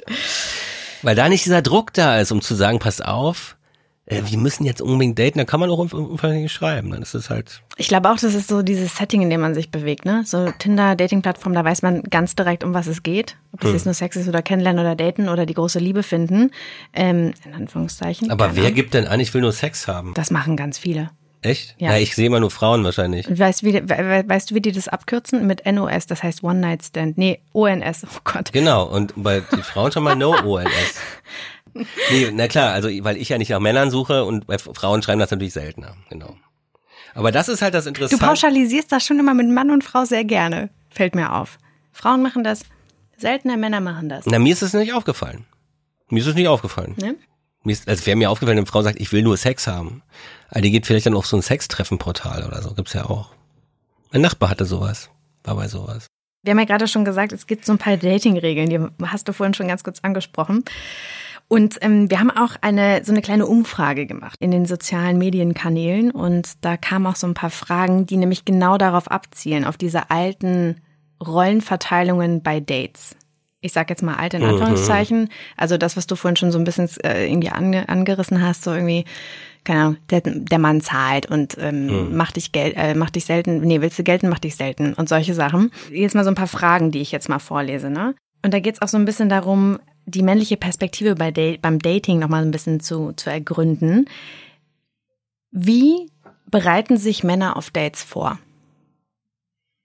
<laughs> Weil da nicht dieser Druck da ist, um zu sagen, pass auf, äh, wir müssen jetzt unbedingt daten, da kann man auch unver- unverfänglich schreiben. Dann ist es halt, ich glaube auch, das ist so dieses Setting, in dem man sich bewegt, ne? So Tinder, Dating-Plattform, da weiß man ganz direkt, um was es geht. Ob Hm. das jetzt nur Sex ist oder kennenlernen oder daten oder die große Liebe finden. Ähm, in Anführungszeichen. aber wer Ahnung. gibt denn an, ich will nur Sex haben? Das machen ganz viele. Echt? Ja. Ja, ich sehe immer nur Frauen wahrscheinlich. Weißt, wie, we- weißt du, wie die das abkürzen? Mit NOS, das heißt One Night Stand. Nee, ONS, oh Gott. Genau, und bei den Frauen schon mal No ONS. <laughs> <laughs> Nee, na klar, also weil ich ja nicht nach Männern suche und bei Frauen schreiben das natürlich seltener, genau. Aber das ist halt das Du Interessante. pauschalisierst das schon immer mit Mann und Frau sehr gerne, fällt mir auf. Frauen machen das seltener, Männer machen das. Na, mir ist es nicht aufgefallen. Mir ist es nicht aufgefallen. Ne? Mir ist, also wäre mir aufgefallen, wenn eine Frau sagt, ich will nur Sex haben. Aber die geht vielleicht dann auf so ein Sextreffenportal oder so, gibt's ja auch. Mein Nachbar hatte sowas, war bei sowas. Wir haben ja gerade schon gesagt, es gibt so ein paar Dating-Regeln, die hast du vorhin schon ganz kurz angesprochen. Und ähm, wir haben auch eine so eine kleine Umfrage gemacht in den sozialen Medienkanälen und da kamen auch so ein paar Fragen, die nämlich genau darauf abzielen, auf diese alten Rollenverteilungen bei Dates. Ich sag jetzt mal alt in Anführungszeichen. Also das, was du vorhin schon so ein bisschen äh, irgendwie ange, angerissen hast, so irgendwie, keine Ahnung, der, der Mann zahlt und ähm, macht dich Geld, äh, macht dich selten, nee, willst du gelten, macht dich selten und solche Sachen. Jetzt mal so ein paar Fragen, die ich jetzt mal vorlese, ne? Und da geht's auch so ein bisschen darum, die männliche Perspektive bei Date, beim Dating nochmal ein bisschen zu, zu ergründen. Wie bereiten sich Männer auf Dates vor?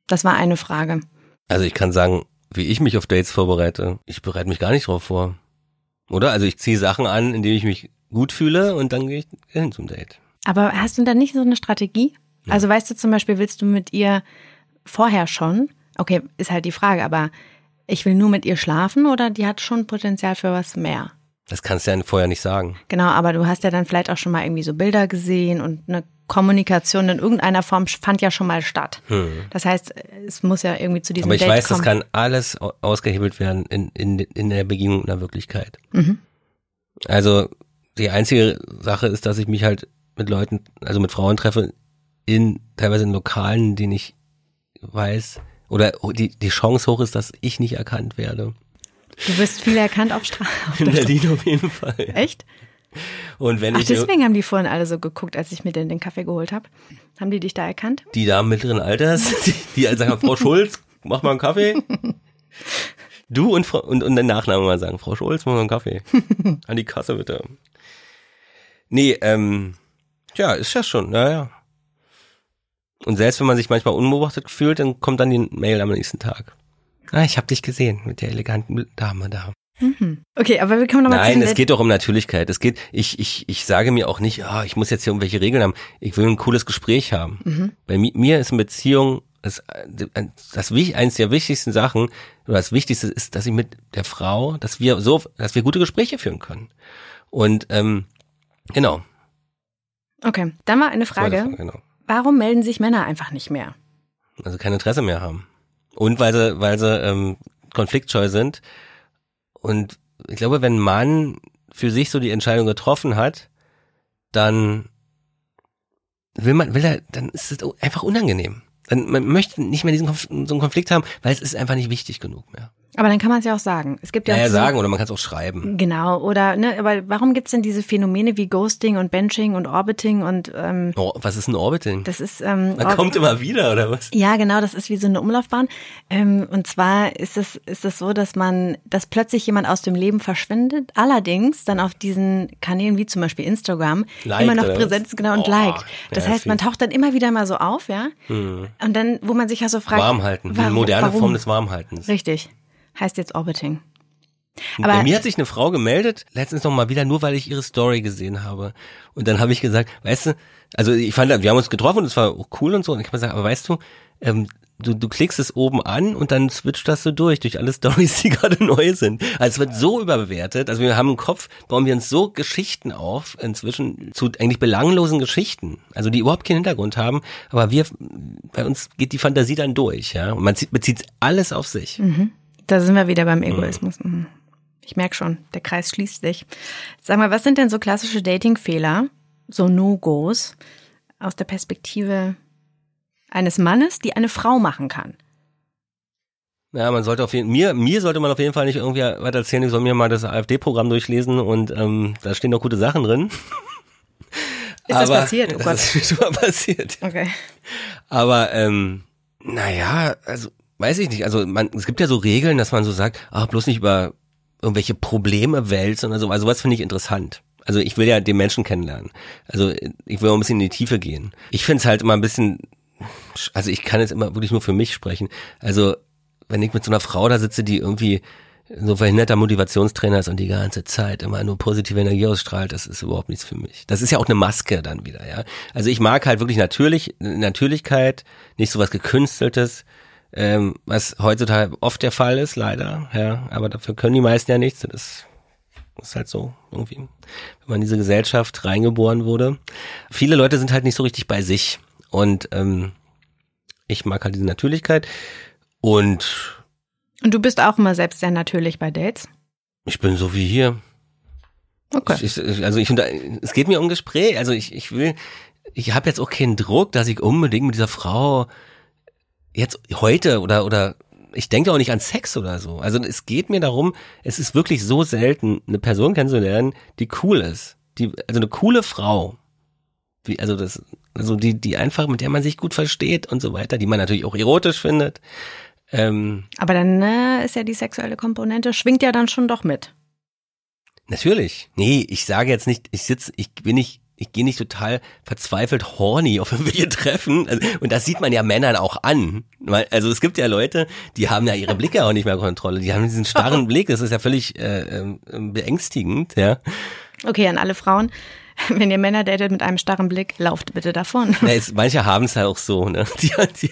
Das war eine Frage. Also ich kann sagen, wie ich mich auf Dates vorbereite. Ich bereite mich gar nicht drauf vor. Oder? Also ich ziehe Sachen an, in denen ich mich gut fühle und dann gehe ich hin zum Date. Aber hast du da nicht so eine Strategie? Also weißt du zum Beispiel, willst du mit ihr vorher schon? Okay, ist halt die Frage, aber ich will nur mit ihr schlafen oder die hat schon Potenzial für was mehr? Das kannst du ja vorher nicht sagen. Genau, aber du hast ja dann vielleicht auch schon mal irgendwie so Bilder gesehen und eine Kommunikation in irgendeiner Form fand ja schon mal statt. Das heißt, es muss ja irgendwie zu diesem Hm. Aber ich Date weiß, kommen. das kann alles au- ausgehebelt werden in, in, in der Begegnung in der Wirklichkeit. Mhm. Also die einzige Sache ist, dass ich mich halt mit Leuten, also mit Frauen treffe, in teilweise in Lokalen, die ich weiß, oder die, die Chance hoch ist, dass ich nicht erkannt werde. Du wirst viel erkannt auf <laughs> Straße. In Berlin auf jeden Fall. Echt? Und wenn Ach, ich deswegen haben die vorhin alle so geguckt, als ich mir den, den Kaffee geholt habe. Haben die dich da erkannt? die Damen mittleren Alters, <laughs> die, die sagen, Frau Schulz, mach mal einen Kaffee. <laughs> Du und, und, und den Nachnamen mal sagen, Frau Schulz, mach mal einen Kaffee. An die Kasse bitte. Nee, ähm, ja, ist ja schon, naja. Und selbst wenn man sich manchmal unbeobachtet fühlt, dann kommt dann die Mail am nächsten Tag. Ah, ich habe dich gesehen mit der eleganten Dame da. Okay, aber wir kommen nochmal zu Nein, es geht doch um Natürlichkeit. Es geht, ich, ich, ich sage mir auch nicht, ah, ich muss jetzt hier irgendwelche Regeln haben. Ich will ein cooles Gespräch haben. Mhm. Bei mi mir ist in Beziehung das, das, eins der wichtigsten Sachen oder das Wichtigste ist, dass ich mit der Frau, dass wir so, dass wir gute Gespräche führen können. Und ähm, genau. Okay, dann mal eine Zweite Frage. genau. Warum melden sich Männer einfach nicht mehr? Also kein Interesse mehr haben. Und weil sie, weil sie ähm, konfliktscheu sind. Und ich glaube, wenn ein Mann für sich so die Entscheidung getroffen hat, dann will man, will er, dann ist es einfach unangenehm. Dann, man möchte nicht mehr diesen Konf so einen Konflikt haben, weil es ist einfach nicht wichtig genug mehr. Aber dann kann man es ja auch sagen. Es gibt ja naja, auch sagen oder man kann es auch schreiben. Genau, oder ne, aber warum gibt's denn diese Phänomene wie Ghosting und Benching und Orbiting und ähm, oh, was ist ein Orbiting? Das ist ähm, Man kommt immer wieder, oder was? Ja, genau, das ist wie so eine Umlaufbahn. Ähm, und zwar ist es ist es so, dass man, dass plötzlich jemand aus dem Leben verschwindet, allerdings dann auf diesen Kanälen wie zum Beispiel Instagram Liked, immer noch präsent ist, genau, und Oh, liked. Das ja, heißt, man taucht dann immer wieder mal so auf, ja. Hm. Und dann, wo man sich ja so fragt. Warm halten, die warum- moderne warum? Form des Warmhaltens. Richtig. Heißt jetzt Orbiting. Bei Aber mir hat sich eine Frau gemeldet, letztens noch mal wieder, nur weil ich ihre Story gesehen habe. Und dann habe ich gesagt, weißt du, also ich fand, wir haben uns getroffen und es war auch cool und so. Und ich habe gesagt, aber weißt du, ähm, du, du klickst es oben an und dann switcht das so durch, durch alle <laughs> Stories, die gerade neu sind. Also es wird so überbewertet. Also wir haben im Kopf, bauen wir uns so Geschichten auf, inzwischen zu eigentlich belanglosen Geschichten. Also die überhaupt keinen Hintergrund haben. Aber wir, bei uns geht die Fantasie dann durch, ja. Und man zieht, bezieht alles auf sich. Da sind wir wieder beim Egoismus. Mhm. Ich merke schon, der Kreis schließt sich. Sag mal, was sind denn so klassische Dating-Fehler, so No-Gos aus der Perspektive eines Mannes, die eine Frau machen kann? Ja, man sollte auf jeden mir mir sollte man auf jeden Fall nicht irgendwie weiter erzählen, ich soll mir mal das AfD-Programm durchlesen und ähm, da stehen noch gute Sachen drin. <laughs> Ist das passiert? Oh <laughs> Gott. Das ist schon mal passiert. Okay. Aber ähm, naja, also weiß ich nicht. Also man, es gibt ja so Regeln, dass man so sagt, ach bloß nicht über irgendwelche Probleme wälzen oder so. Also was finde ich interessant. Also ich will ja den Menschen kennenlernen. Also ich will auch ein bisschen in die Tiefe gehen. Ich finde es halt immer ein bisschen, also ich kann jetzt immer wirklich nur für mich sprechen. Also wenn ich mit so einer Frau da sitze, die irgendwie so verhinderter Motivationstrainer ist und die ganze Zeit immer nur positive Energie ausstrahlt, das ist überhaupt nichts für mich. Das ist ja auch eine Maske dann wieder, ja. Also ich mag halt wirklich natürlich, Natürlichkeit, nicht so was gekünsteltes, ähm, was heutzutage oft der Fall ist, leider, ja. Aber dafür können die meisten ja nichts. Das ist, halt so irgendwie, wenn man in diese Gesellschaft reingeboren wurde. Viele Leute sind halt nicht so richtig bei sich und ähm, ich mag halt diese Natürlichkeit und Und du bist auch immer selbst sehr natürlich bei Dates? ich bin so wie hier. Okay. Ich, ich, also ich es geht mir um Gespräch. Also ich, ich will, ich habe jetzt auch keinen Druck, dass ich unbedingt mit dieser Frau jetzt heute oder oder ich denke auch nicht an Sex oder so. Also es geht mir darum, es ist wirklich so selten, eine Person kennenzulernen, die cool ist. Die, also eine coole Frau. Wie, also das, also die, die einfach, mit der man sich gut versteht und so weiter, die man natürlich auch erotisch findet. Ähm, Aber dann äh, ist ja die sexuelle Komponente, schwingt ja dann schon doch mit. Natürlich. Nee, ich sage jetzt nicht, ich sitze, ich bin nicht, ich gehe nicht total verzweifelt horny auf irgendwelche Treffen. Also, und das sieht man ja Männern auch an. Also es gibt ja Leute, die haben ja ihre Blicke auch nicht mehr Kontrolle. Die haben diesen starren Blick. Das ist ja völlig äh, ähm, beängstigend, ja. Okay, an alle Frauen, wenn ihr Männer datet mit einem starren Blick, lauft bitte davon. ja es, manche haben es ja auch so, ne? <laughs> Die, die,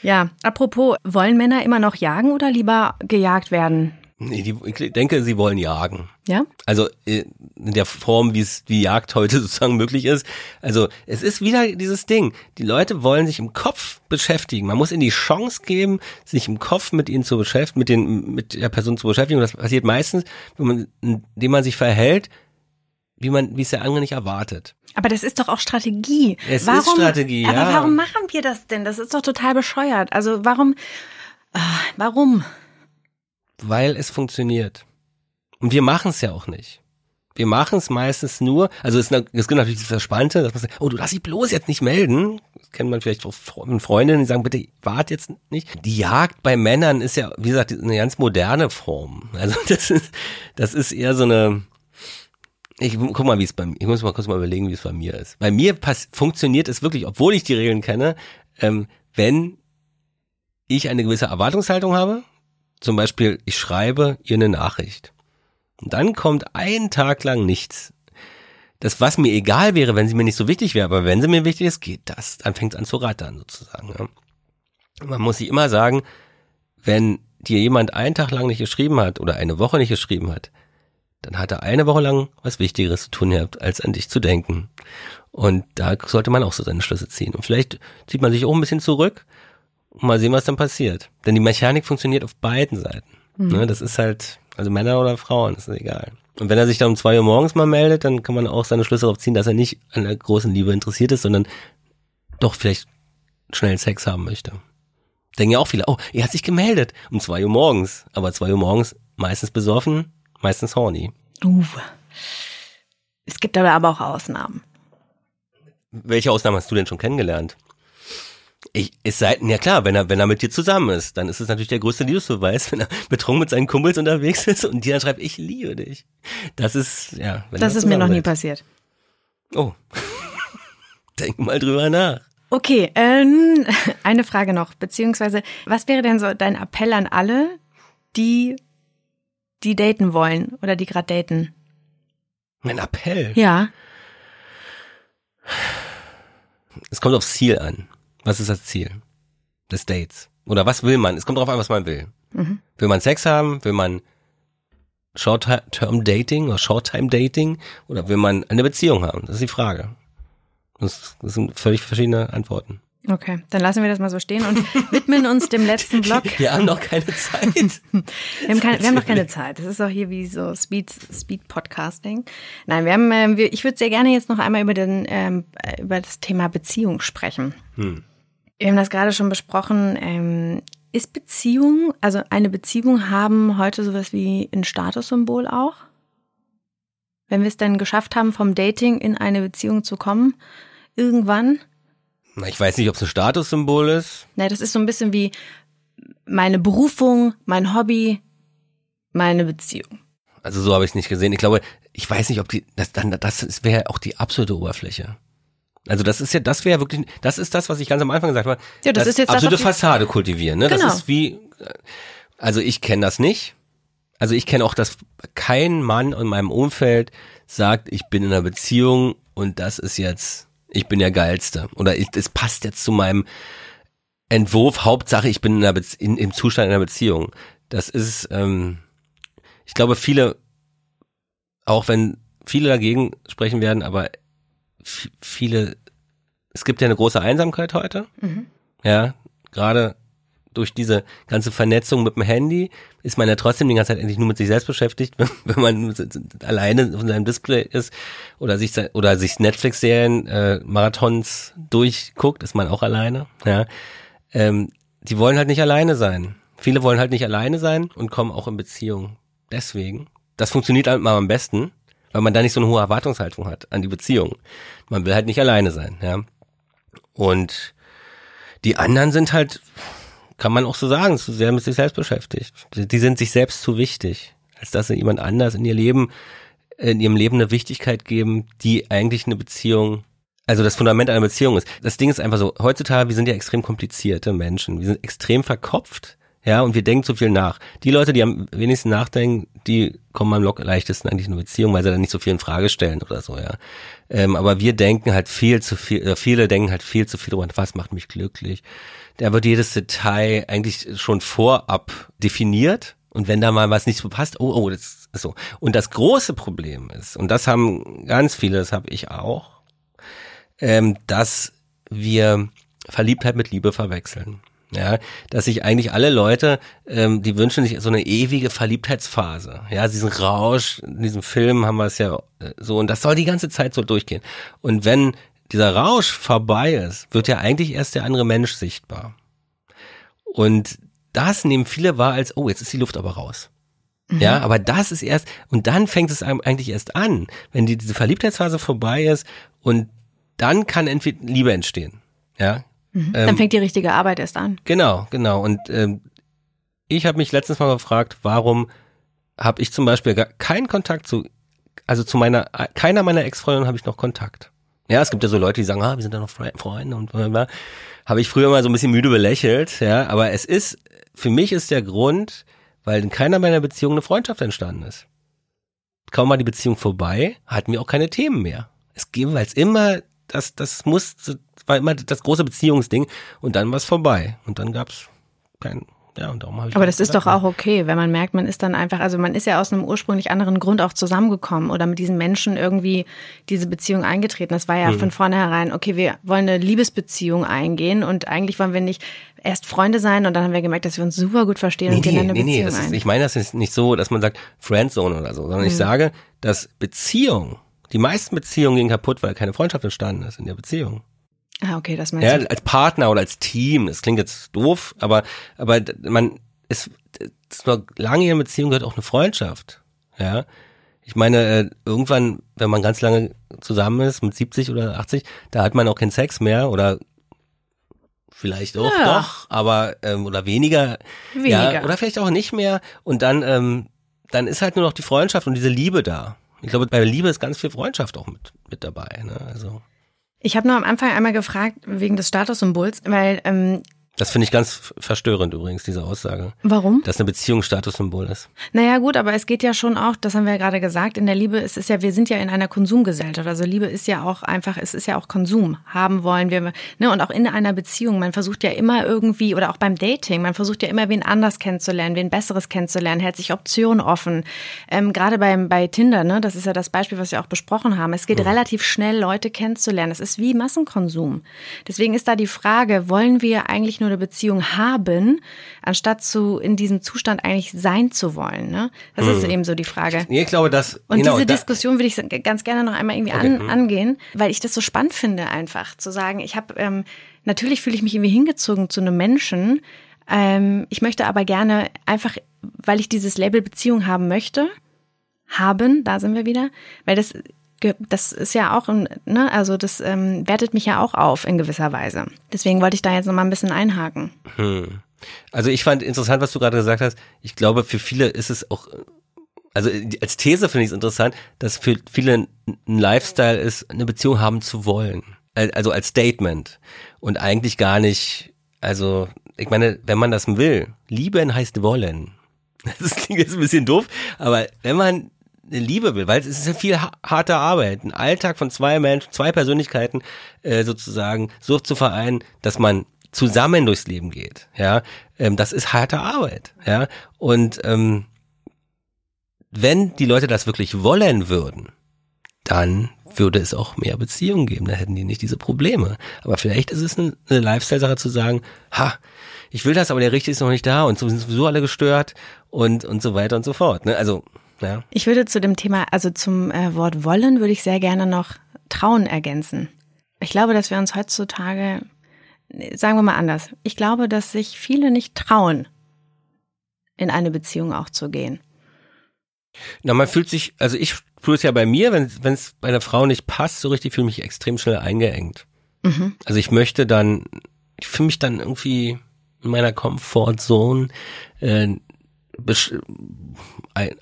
Ja, apropos, wollen Männer immer noch jagen oder lieber gejagt werden? Nee, die, ich denke, sie wollen jagen. Ja? Also äh, in der Form, wie es wie Jagd heute <laughs> sozusagen möglich ist. Also es ist wieder dieses Ding. Die Leute wollen sich im Kopf beschäftigen. Man muss ihnen die Chance geben, sich im Kopf mit ihnen zu beschäftigen, mit den mit der Person zu beschäftigen. Und das passiert meistens, wenn man, indem man sich verhält, wie man, wie es der andere nicht erwartet. Aber das ist doch auch Strategie. Es ist Strategie, aber ja. warum machen wir das denn? Das ist doch total bescheuert. Also warum, ah, warum? Weil es funktioniert. Und wir machen es ja auch nicht. Wir machen es meistens nur, also es, es gibt natürlich das Verspannte, dass man sagt, oh, du darfst dich bloß jetzt nicht melden. Das kennt man vielleicht von Freundinnen, die sagen, bitte wart jetzt nicht. Die Jagd bei Männern ist ja, wie gesagt, eine ganz moderne Form. Also <laughs> das ist, das ist eher so eine, ich guck mal, wie es bei mir, ich muss mal kurz mal überlegen, wie es bei mir ist. Bei mir pass, funktioniert es wirklich, obwohl ich die Regeln kenne, ähm, wenn ich eine gewisse Erwartungshaltung habe, zum Beispiel, ich schreibe ihr eine Nachricht. Und dann kommt ein Tag lang nichts. Das, was mir egal wäre, wenn sie mir nicht so wichtig wäre, aber wenn sie mir wichtig ist, geht das. Dann fängt es an zu rattern, sozusagen. Ja. Man muss sich immer sagen, wenn dir jemand einen Tag lang nicht geschrieben hat oder eine Woche nicht geschrieben hat, dann hat er eine Woche lang was Wichtigeres zu tun gehabt, als an dich zu denken. Und da sollte man auch so seine Schlüsse ziehen. Und vielleicht zieht man sich auch ein bisschen zurück mal sehen, was dann passiert. Denn die Mechanik funktioniert auf beiden Seiten. Mhm. Ne, das ist halt, also Männer oder Frauen, das ist egal. Und wenn er sich da um zwei Uhr morgens mal meldet, dann kann man auch seine Schlüsse darauf ziehen, dass er nicht an der großen Liebe interessiert ist, sondern doch vielleicht schnell Sex haben möchte. Denken ja auch viele, oh, er hat sich gemeldet um zwei Uhr morgens. Aber zwei Uhr morgens meistens besoffen, meistens horny. Uh. Es gibt aber auch Ausnahmen. Welche Ausnahmen hast du denn schon kennengelernt? Ich, es sei, ja klar, wenn er, wenn er mit dir zusammen ist, dann ist es natürlich der größte Liebesbeweis, wenn er betrunken mit seinen Kumpels unterwegs ist und dir dann schreibt, ich liebe dich. Das ist, ja. das ist mir noch nie passiert. Oh. <laughs> Denk mal drüber nach. Okay, ähm, <laughs> eine Frage noch, beziehungsweise, was wäre denn so dein Appell an alle, die, die daten wollen oder die gerade daten? Mein Appell? Ja. Es kommt aufs Ziel an. Was ist das Ziel des Dates? Oder was will man? Es kommt darauf an, was man will. Mhm. Will man Sex haben? Will man Short-Term-Dating oder Short-Time-Dating? Oder will man eine Beziehung haben? Das ist die Frage. Das, das sind völlig verschiedene Antworten. Okay, dann lassen wir das mal so stehen und <laughs> widmen uns dem letzten Block. <laughs> Wir haben noch keine Zeit. <laughs> wir, haben keine, wir haben noch keine Zeit. Das ist auch hier wie so Speed, Speed Podcasting. Nein, wir haben, äh, wir, ich würde sehr gerne jetzt noch einmal über den, ähm, über das Thema Beziehung sprechen. Hm. Wir haben das gerade schon besprochen. Ähm, ist Beziehung, also eine Beziehung haben heute sowas wie ein Statussymbol auch? Wenn wir es dann geschafft haben, vom Dating in eine Beziehung zu kommen, irgendwann? Na, ich weiß nicht, ob es ein Statussymbol ist. Na, das ist so ein bisschen wie meine Berufung, mein Hobby, meine Beziehung. Also so habe ich es nicht gesehen. Ich glaube, ich weiß nicht, ob die das dann das wäre auch die absolute Oberfläche. Also das ist ja, das wäre wirklich, das ist das, was ich ganz am Anfang gesagt habe. Ja, das, das ist jetzt absolute das, Fassade kultivieren. Ne? Genau. Das ist wie, also ich kenne das nicht. Also ich kenne auch, dass kein Mann in meinem Umfeld sagt, ich bin in einer Beziehung und das ist jetzt, ich bin der Geilste. Oder es passt jetzt zu meinem Entwurf. Hauptsache, ich bin in einer in, im Zustand einer Beziehung. Das ist, ähm, ich glaube, viele, auch wenn viele dagegen sprechen werden, aber viele, es gibt ja eine große Einsamkeit heute. Mhm. Ja, gerade durch diese ganze Vernetzung mit dem Handy ist man ja trotzdem die ganze Zeit eigentlich nur mit sich selbst beschäftigt, <laughs> wenn man alleine auf seinem Display ist oder sich oder sich Netflix-Serien äh, Marathons durchguckt, ist man auch alleine. Ja, ähm, die wollen halt nicht alleine sein. Viele wollen halt nicht alleine sein und kommen auch in Beziehung. Deswegen, das funktioniert halt mal am besten, weil man da nicht so eine hohe Erwartungshaltung hat an die Beziehung. Man will halt nicht alleine sein. Ja, und die anderen sind halt kann man auch so sagen, zu sehr mit sich selbst beschäftigt. Die sind sich selbst zu wichtig, als dass sie jemand anders in ihr Leben, in ihrem Leben eine Wichtigkeit geben, die eigentlich eine Beziehung, also das Fundament einer Beziehung ist. Das Ding ist einfach so, heutzutage, wir sind ja extrem komplizierte Menschen. Wir sind extrem verkopft. Ja, und wir denken zu viel nach. Die Leute, die am wenigsten nachdenken, die kommen am leichtesten eigentlich in eine Beziehung, weil sie dann nicht so viel in Frage stellen oder so, ja. Ähm, aber wir denken halt viel zu viel, äh, viele denken halt viel zu viel darüber, was macht mich glücklich, da wird jedes Detail eigentlich schon vorab definiert. Und wenn da mal was nicht so passt, oh, oh, das ist so. Und das große Problem ist, und das haben ganz viele, das habe ich auch, ähm, dass wir Verliebtheit mit Liebe verwechseln. Ja, dass sich eigentlich alle Leute, ähm, die wünschen sich so eine ewige Verliebtheitsphase. Ja, diesen Rausch, in diesem Film haben wir es ja äh, so, und das soll die ganze Zeit so durchgehen. Und wenn dieser Rausch vorbei ist, wird ja eigentlich erst der andere Mensch sichtbar. Und das nehmen viele wahr als, oh, jetzt ist die Luft aber raus. Mhm. Ja, aber das ist erst, und dann fängt es eigentlich erst an, wenn die, diese Verliebtheitsphase vorbei ist und dann kann entweder Liebe entstehen. Ja. Mhm. Dann ähm, fängt die richtige Arbeit erst an. Genau, genau. Und ähm, ich habe mich letztens mal gefragt, warum habe ich zum Beispiel gar keinen Kontakt zu, also zu meiner, keiner meiner Ex-Freundinnen habe ich noch Kontakt. Ja, es gibt ja so Leute, die sagen, ah, wir sind ja noch Freunde und bla. Habe ich früher mal so ein bisschen müde belächelt, ja, aber es ist, für mich ist der Grund, weil in keiner meiner Beziehungen eine Freundschaft entstanden ist. Kaum mal die Beziehung vorbei, hatten wir auch keine Themen mehr. Es ging, weil es immer, das, das muss, war immer das große Beziehungsding und dann war es vorbei und dann gab's kein, Ja, und darum habe ich Aber das ist doch auch okay, wenn man merkt, man ist dann einfach, also man ist ja aus einem ursprünglich anderen Grund auch zusammengekommen oder mit diesen Menschen irgendwie diese Beziehung eingetreten. Das war ja mhm. von vornherein, okay, wir wollen eine Liebesbeziehung eingehen und eigentlich wollen wir nicht erst Freunde sein und dann haben wir gemerkt, dass wir uns super gut verstehen nee, und gehen nee, eine nee, Beziehung nee, das ein. ist, ich meine das ist nicht so, dass man sagt Friendzone oder so, sondern ich sage, dass Beziehung, die meisten Beziehungen gehen kaputt, weil keine Freundschaft entstanden ist in der Beziehung. Ah, okay, das meinst Ja, du. als Partner oder als Team. Das klingt jetzt doof, aber, aber man, ist, zu einer langjährigen Beziehung gehört auch eine Freundschaft. Ja. Ich meine, äh, irgendwann, wenn man ganz lange zusammen ist, mit 70 oder 80, da hat man auch keinen Sex mehr oder vielleicht auch Ja. doch, aber ähm, oder weniger, Weniger. Ja, oder vielleicht auch nicht mehr. Und dann, ähm, dann ist halt nur noch die Freundschaft und diese Liebe da. Ich glaube, bei Liebe ist ganz viel Freundschaft auch mit, mit dabei. Ne? Also Ich habe nur am Anfang einmal gefragt, wegen des Statussymbols, weil, ähm, das finde ich ganz verstörend übrigens, diese Aussage. warum? dass eine Beziehung Statussymbol ist. Naja, gut, aber es geht ja schon auch, das haben wir ja gerade gesagt, in der Liebe ist es ja, wir sind ja in einer Konsumgesellschaft. Also Liebe ist ja auch einfach, es ist ja auch Konsum. Haben wollen wir, ne, und auch in einer Beziehung. Man versucht ja immer irgendwie, oder auch beim Dating, man versucht ja immer, wen anders kennenzulernen, wen Besseres kennenzulernen, hält sich Optionen offen. Ähm, gerade beim, bei Tinder, ne, das ist ja das Beispiel, was wir auch besprochen haben. Es geht relativ schnell, Leute kennenzulernen. Es ist wie Massenkonsum. Deswegen ist da die Frage, wollen wir eigentlich nur eine Beziehung haben, anstatt zu in diesem Zustand eigentlich sein zu wollen? Ne? Das ist eben so die Frage. Nee, ich glaube, dass Und genau, diese da, Diskussion würde ich ganz gerne noch einmal irgendwie an, angehen, weil ich das so spannend finde, einfach zu sagen, ich habe ähm, natürlich fühle ich mich irgendwie hingezogen zu einem Menschen. Ähm, ich möchte aber gerne einfach, weil ich dieses Label Beziehung haben möchte, haben, da sind wir wieder, weil das das ist ja auch, ne, also das ähm, wertet mich ja auch auf in gewisser Weise. Deswegen wollte ich da jetzt noch mal ein bisschen einhaken. also ich fand interessant, was du gerade gesagt hast. Ich glaube, für viele ist es auch, also als These finde ich es interessant, dass für viele ein Lifestyle ist, eine Beziehung haben zu wollen. Al- Also als Statement. Und eigentlich gar nicht, also ich meine, wenn man das will, lieben heißt wollen. <laughs> Das klingt jetzt ein bisschen doof, aber wenn man Liebe will, weil es ist ja viel ha- harte Arbeit, ein Alltag von zwei Menschen, zwei Persönlichkeiten äh, sozusagen so zu vereinen, dass man zusammen durchs Leben geht, ja, ähm, das ist harte Arbeit, ja, und ähm, wenn die Leute das wirklich wollen würden, dann würde es auch mehr Beziehungen geben, da hätten die nicht diese Probleme. Aber vielleicht ist es eine, eine Lifestyle-Sache zu sagen, ha, ich will das, aber der Richtige ist noch nicht da und so sind sowieso alle gestört und, und so weiter und so fort. Ne? Also, ja. Ich würde zu dem Thema, also zum äh, Wort wollen, würde ich sehr gerne noch Trauen ergänzen. Ich glaube, dass wir uns heutzutage, sagen wir mal anders, ich glaube, dass sich viele nicht trauen, in eine Beziehung auch zu gehen. Na, man fühlt sich, also ich fühle es ja bei mir, wenn es bei einer Frau nicht passt, so richtig fühle ich mich extrem schnell eingeengt. Mhm. Also ich möchte dann, ich fühle mich dann irgendwie in meiner Comfortzone äh,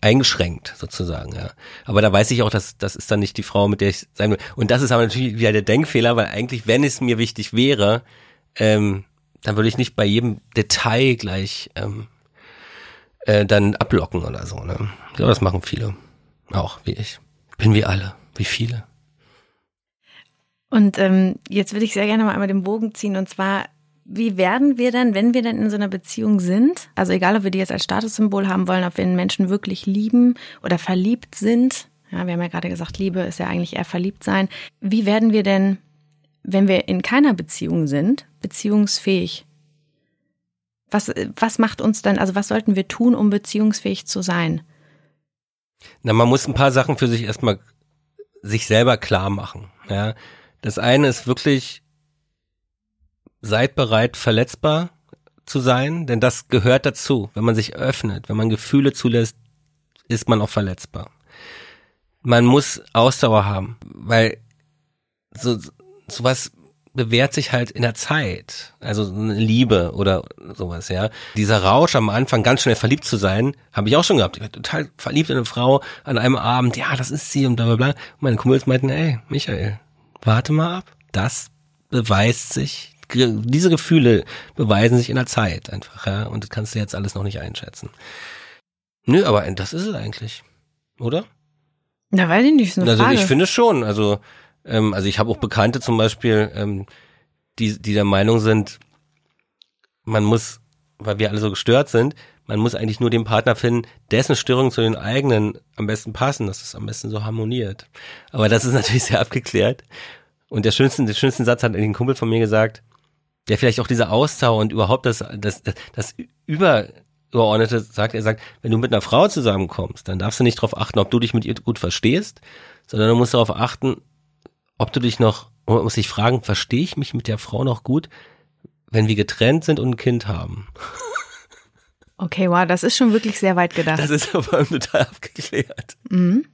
eingeschränkt sozusagen, ja. Aber da weiß ich auch, dass das ist dann nicht die Frau, mit der ich sein will. Und das ist aber natürlich wieder der Denkfehler, weil eigentlich, wenn es mir wichtig wäre, ähm, dann würde ich nicht bei jedem Detail gleich ähm, äh, dann ablocken oder so. Ne? Ich glaube, das machen viele. Auch wie ich. Bin wie alle. Wie viele. Und ähm, jetzt würde ich sehr gerne mal einmal den Bogen ziehen und zwar, wie werden wir denn, wenn wir denn in so einer Beziehung sind, also egal, ob wir die jetzt als Statussymbol haben wollen, ob wir einen Menschen wirklich lieben oder verliebt sind, ja, wir haben ja gerade gesagt, Liebe ist ja eigentlich eher verliebt sein, wie werden wir denn, wenn wir in keiner Beziehung sind, beziehungsfähig? Was, was macht uns dann, also was sollten wir tun, um beziehungsfähig zu sein? Na, man muss ein paar Sachen für sich erstmal sich selber klar machen. Ja, das eine ist wirklich, seid bereit, verletzbar zu sein, denn das gehört dazu. Wenn man sich öffnet, wenn man Gefühle zulässt, ist man auch verletzbar. Man muss Ausdauer haben, weil so sowas bewährt sich halt in der Zeit. Also Liebe oder sowas, ja. Dieser Rausch am Anfang, ganz schnell verliebt zu sein, habe ich auch schon gehabt. Ich war total verliebt in eine Frau an einem Abend, ja, das ist sie und bla bla bla. Und meine Kumpels meinten, ey, Michael, warte mal ab. Das beweist sich, diese Gefühle beweisen sich in der Zeit einfach, ja. Und das kannst du jetzt alles noch nicht einschätzen. Nö, aber das ist es eigentlich. Oder? Na, weiß ich nicht, ist eine Also Frage. ich finde schon, also ähm, also ich habe auch Bekannte zum Beispiel, ähm, die die der Meinung sind, man muss weil wir alle so gestört sind, man muss eigentlich nur den Partner finden, dessen Störungen zu den eigenen am besten passen, dass es am besten so harmoniert. Aber das ist natürlich sehr abgeklärt. Und der schönste, der schönste Satz hat ein Kumpel von mir gesagt, der vielleicht auch dieser Austausch und überhaupt das, das, das, das Übergeordnete sagt, er sagt, wenn du mit einer Frau zusammenkommst, dann darfst du nicht darauf achten, ob du dich mit ihr gut verstehst, sondern du musst darauf achten, ob du dich noch, man muss sich fragen, verstehe ich mich mit der Frau noch gut, wenn wir getrennt sind und ein Kind haben? Okay, wow, das ist schon wirklich sehr weit gedacht. Das ist aber total abgeklärt. Mhm.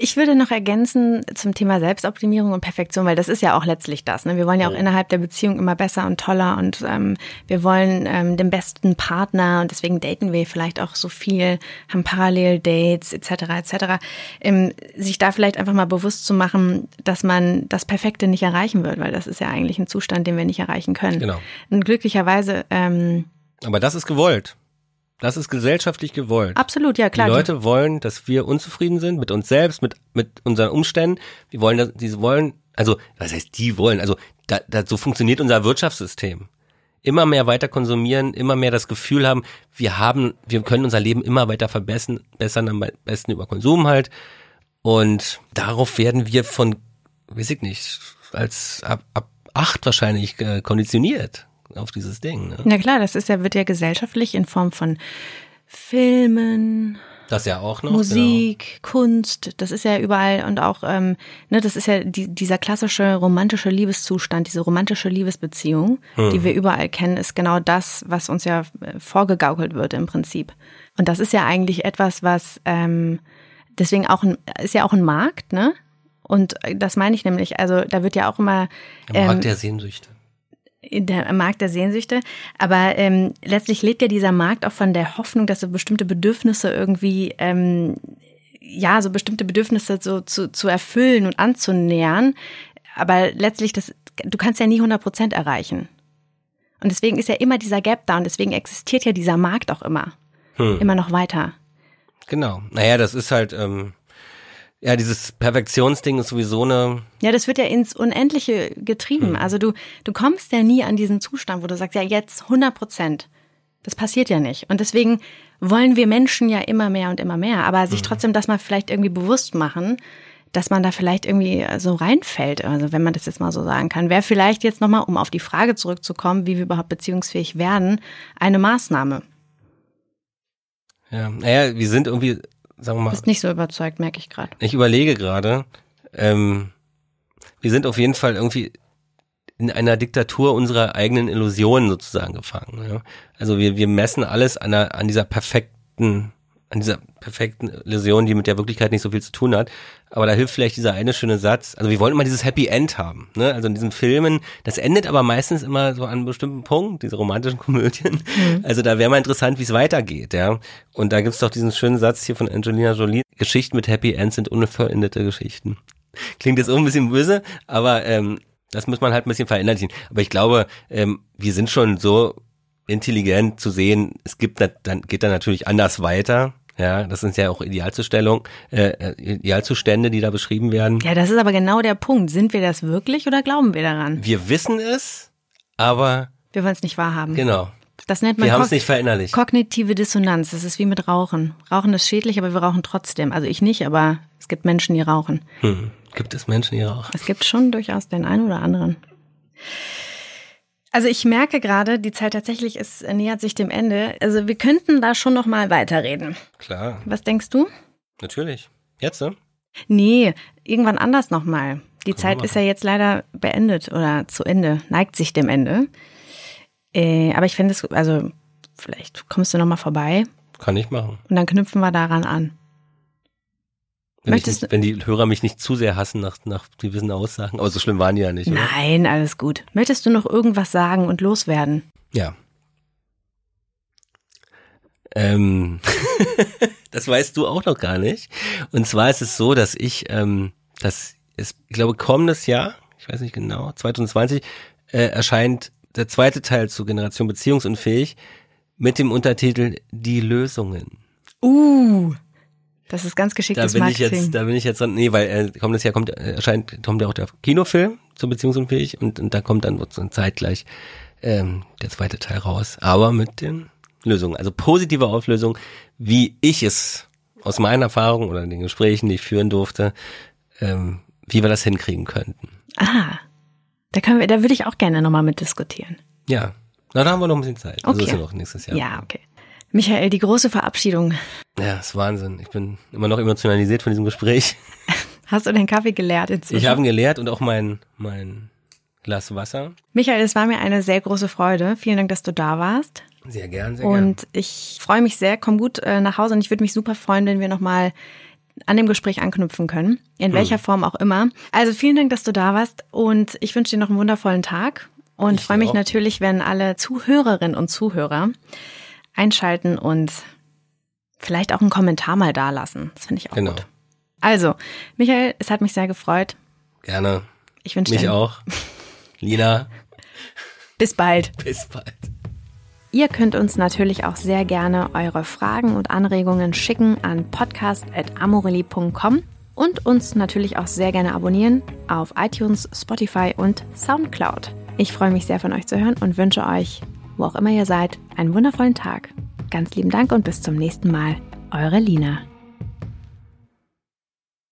Ich würde noch ergänzen zum Thema Selbstoptimierung und Perfektion, weil das ist ja auch letztlich das. Ne? Wir wollen ja auch innerhalb der Beziehung immer besser und toller und ähm, wir wollen ähm, den besten Partner und deswegen daten wir vielleicht auch so viel, haben Parallel-Dates etc. etc. Ähm, sich da vielleicht einfach mal bewusst zu machen, dass man das Perfekte nicht erreichen wird, weil das ist ja eigentlich ein Zustand, den wir nicht erreichen können. Genau. Und glücklicherweise ähm, Aber das ist gewollt. Das ist gesellschaftlich gewollt. Absolut, ja klar. Die Leute wollen, dass wir unzufrieden sind mit uns selbst, mit, mit unseren Umständen. Die wollen, dass, die wollen, also, was heißt die wollen? Also, da, da, so funktioniert unser Wirtschaftssystem. Immer mehr weiter konsumieren, immer mehr das Gefühl haben, wir haben, wir können unser Leben immer weiter verbessern, bessern am besten über Konsum halt. Und darauf werden wir von, weiß ich nicht, als ab, ab acht wahrscheinlich äh, konditioniert auf dieses Ding. Ne? Na klar, das ist ja, wird ja gesellschaftlich in Form von Filmen, das ja auch noch. Musik, genau. Kunst, das ist ja überall und auch, ähm, ne, das ist ja die, dieser klassische romantische Liebeszustand, diese romantische Liebesbeziehung, hm. die wir überall kennen, ist genau das, was uns ja äh, vorgegaukelt wird im Prinzip. Und das ist ja eigentlich etwas, was ähm, deswegen auch ein, ist ja auch ein Markt, ne? Und das meine ich nämlich, also da wird ja auch immer. Der Markt ähm, der Sehnsüchte der Markt der Sehnsüchte. Aber ähm, letztlich lebt ja dieser Markt auch von der Hoffnung, dass so bestimmte Bedürfnisse irgendwie, ähm, ja, so bestimmte Bedürfnisse so zu, zu erfüllen und anzunähern. Aber letztlich, das, du kannst ja nie 100 Prozent erreichen. Und deswegen ist ja immer dieser Gap da und deswegen existiert ja dieser Markt auch immer. Hm. Immer noch weiter. Genau. Naja, das ist halt, ähm, ja, dieses Perfektionsding ist sowieso eine. Ja, das wird ja ins Unendliche getrieben. Hm. Also du, du kommst ja nie an diesen Zustand, wo du sagst, ja, jetzt 100 Prozent. Das passiert ja nicht. Und deswegen wollen wir Menschen ja immer mehr und immer mehr. Aber sich hm. trotzdem das mal vielleicht irgendwie bewusst machen, dass man da vielleicht irgendwie so reinfällt, also wenn man das jetzt mal so sagen kann, wäre vielleicht jetzt nochmal, um auf die Frage zurückzukommen, wie wir überhaupt beziehungsfähig werden, eine Maßnahme. Ja, naja, wir sind irgendwie sagen wir mal. Bist nicht so überzeugt, merke ich gerade. Ich überlege gerade. Ähm, wir sind auf jeden Fall irgendwie in einer Diktatur unserer eigenen Illusionen sozusagen gefangen. Ja? Also wir, wir messen alles an, einer, an dieser perfekten an dieser perfekten Illusion, die mit der Wirklichkeit nicht so viel zu tun hat. Aber da hilft vielleicht dieser eine schöne Satz. Also wir wollen immer dieses Happy End haben. Ne? Also in diesen Filmen, das endet aber meistens immer so an einem bestimmten Punkt, diese romantischen Komödien. Mhm. Also da wäre mal interessant, wie es weitergeht. ja. Und da gibt's doch diesen schönen Satz hier von Angelina Jolie. Geschichten mit Happy End sind unvollendete Geschichten. Klingt jetzt auch ein bisschen böse, aber ähm, das muss man halt ein bisschen verinnerlichen. Aber ich glaube, ähm, wir sind schon so intelligent zu sehen, es gibt dann geht dann natürlich anders weiter. Ja, das sind ja auch Idealzustellung, äh, äh, Idealzustände, die da beschrieben werden. Ja, das ist aber genau der Punkt. Sind wir das wirklich oder glauben wir daran? Wir wissen es, aber wir wollen es nicht wahrhaben. Genau. Das nennt man wir haben es nicht verinnerlicht. Kognitive Dissonanz. Das ist wie mit Rauchen. Rauchen ist schädlich, aber wir rauchen trotzdem. Also ich nicht, aber es gibt Menschen, die rauchen. Hm. Gibt es Menschen, die rauchen? Es gibt schon durchaus den einen oder anderen. Also ich merke gerade, die Zeit tatsächlich ist nähert sich dem Ende. Also wir könnten da schon noch mal weiterreden. Klar. Was denkst du? Natürlich. Jetzt, ne? Nee, irgendwann anders noch mal. Die Komm Zeit ist ja jetzt leider beendet oder zu Ende, neigt sich dem Ende. Äh, aber ich finde es, also vielleicht kommst du noch mal vorbei. Kann ich machen. Und dann knüpfen wir daran an. Wenn, nicht, wenn, die Hörer mich nicht zu sehr hassen nach, nach gewissen Aussagen. Aber so schlimm waren die ja nicht. Oder? Nein, alles gut. Möchtest du noch irgendwas sagen und loswerden? Ja. Ähm, <laughs> das weißt du auch noch gar nicht. Und zwar ist es so, dass ich, ähm, dass es, ich glaube, kommendes Jahr, ich weiß nicht genau, 2020, äh, erscheint der zweite Teil zu Generation Beziehungsunfähig mit dem Untertitel Die Lösungen. Uh. Das ist ganz geschicktes da bin Marketing. Ich jetzt, da bin ich jetzt dran, nee, weil äh, kommendes Jahr kommt, äh, erscheint, kommt ja auch der Kinofilm zur Beziehungsunfähig und, und da kommt dann so zeitgleich ähm, der zweite Teil raus, aber mit den Lösungen, also positive Auflösung, wie ich es aus meinen Erfahrungen oder den Gesprächen, die ich führen durfte, ähm, wie wir das hinkriegen könnten. Ah, da können wir, da würde ich auch gerne nochmal mit diskutieren. Ja, na, da haben wir noch ein bisschen Zeit. Also Okay. ist ja noch nächstes Jahr. Ja, okay. Michael, die große Verabschiedung. Ja, ist Wahnsinn. Ich bin immer noch emotionalisiert von diesem Gespräch. Hast du den Kaffee geleert inzwischen? Ich habe ihn geleert und auch mein, mein Glas Wasser. Michael, es war mir eine sehr große Freude. Vielen Dank, dass du da warst. Sehr gern, sehr gern. Und ich freue mich sehr. Komm gut äh, nach Hause und ich würde mich super freuen, wenn wir nochmal an dem Gespräch anknüpfen können. In welcher Hm. Form auch immer. Also vielen Dank, dass du da warst und ich wünsche dir noch einen wundervollen Tag und freue mich natürlich, wenn alle Zuhörerinnen und Zuhörer einschalten und vielleicht auch einen Kommentar mal dalassen. Das finde ich auch Genau. gut. Also, Michael, es hat mich sehr gefreut. Gerne. Ich wünsche Mich dir auch. <laughs> Lina, bis bald. bis bald. Ihr könnt uns natürlich auch sehr gerne eure Fragen und Anregungen schicken an podcast.amorelli.com und uns natürlich auch sehr gerne abonnieren auf iTunes, Spotify und Soundcloud. Ich freue mich sehr von euch zu hören und wünsche euch, wo auch immer ihr seid, einen wundervollen Tag. Ganz lieben Dank und bis zum nächsten Mal. Eure Lina.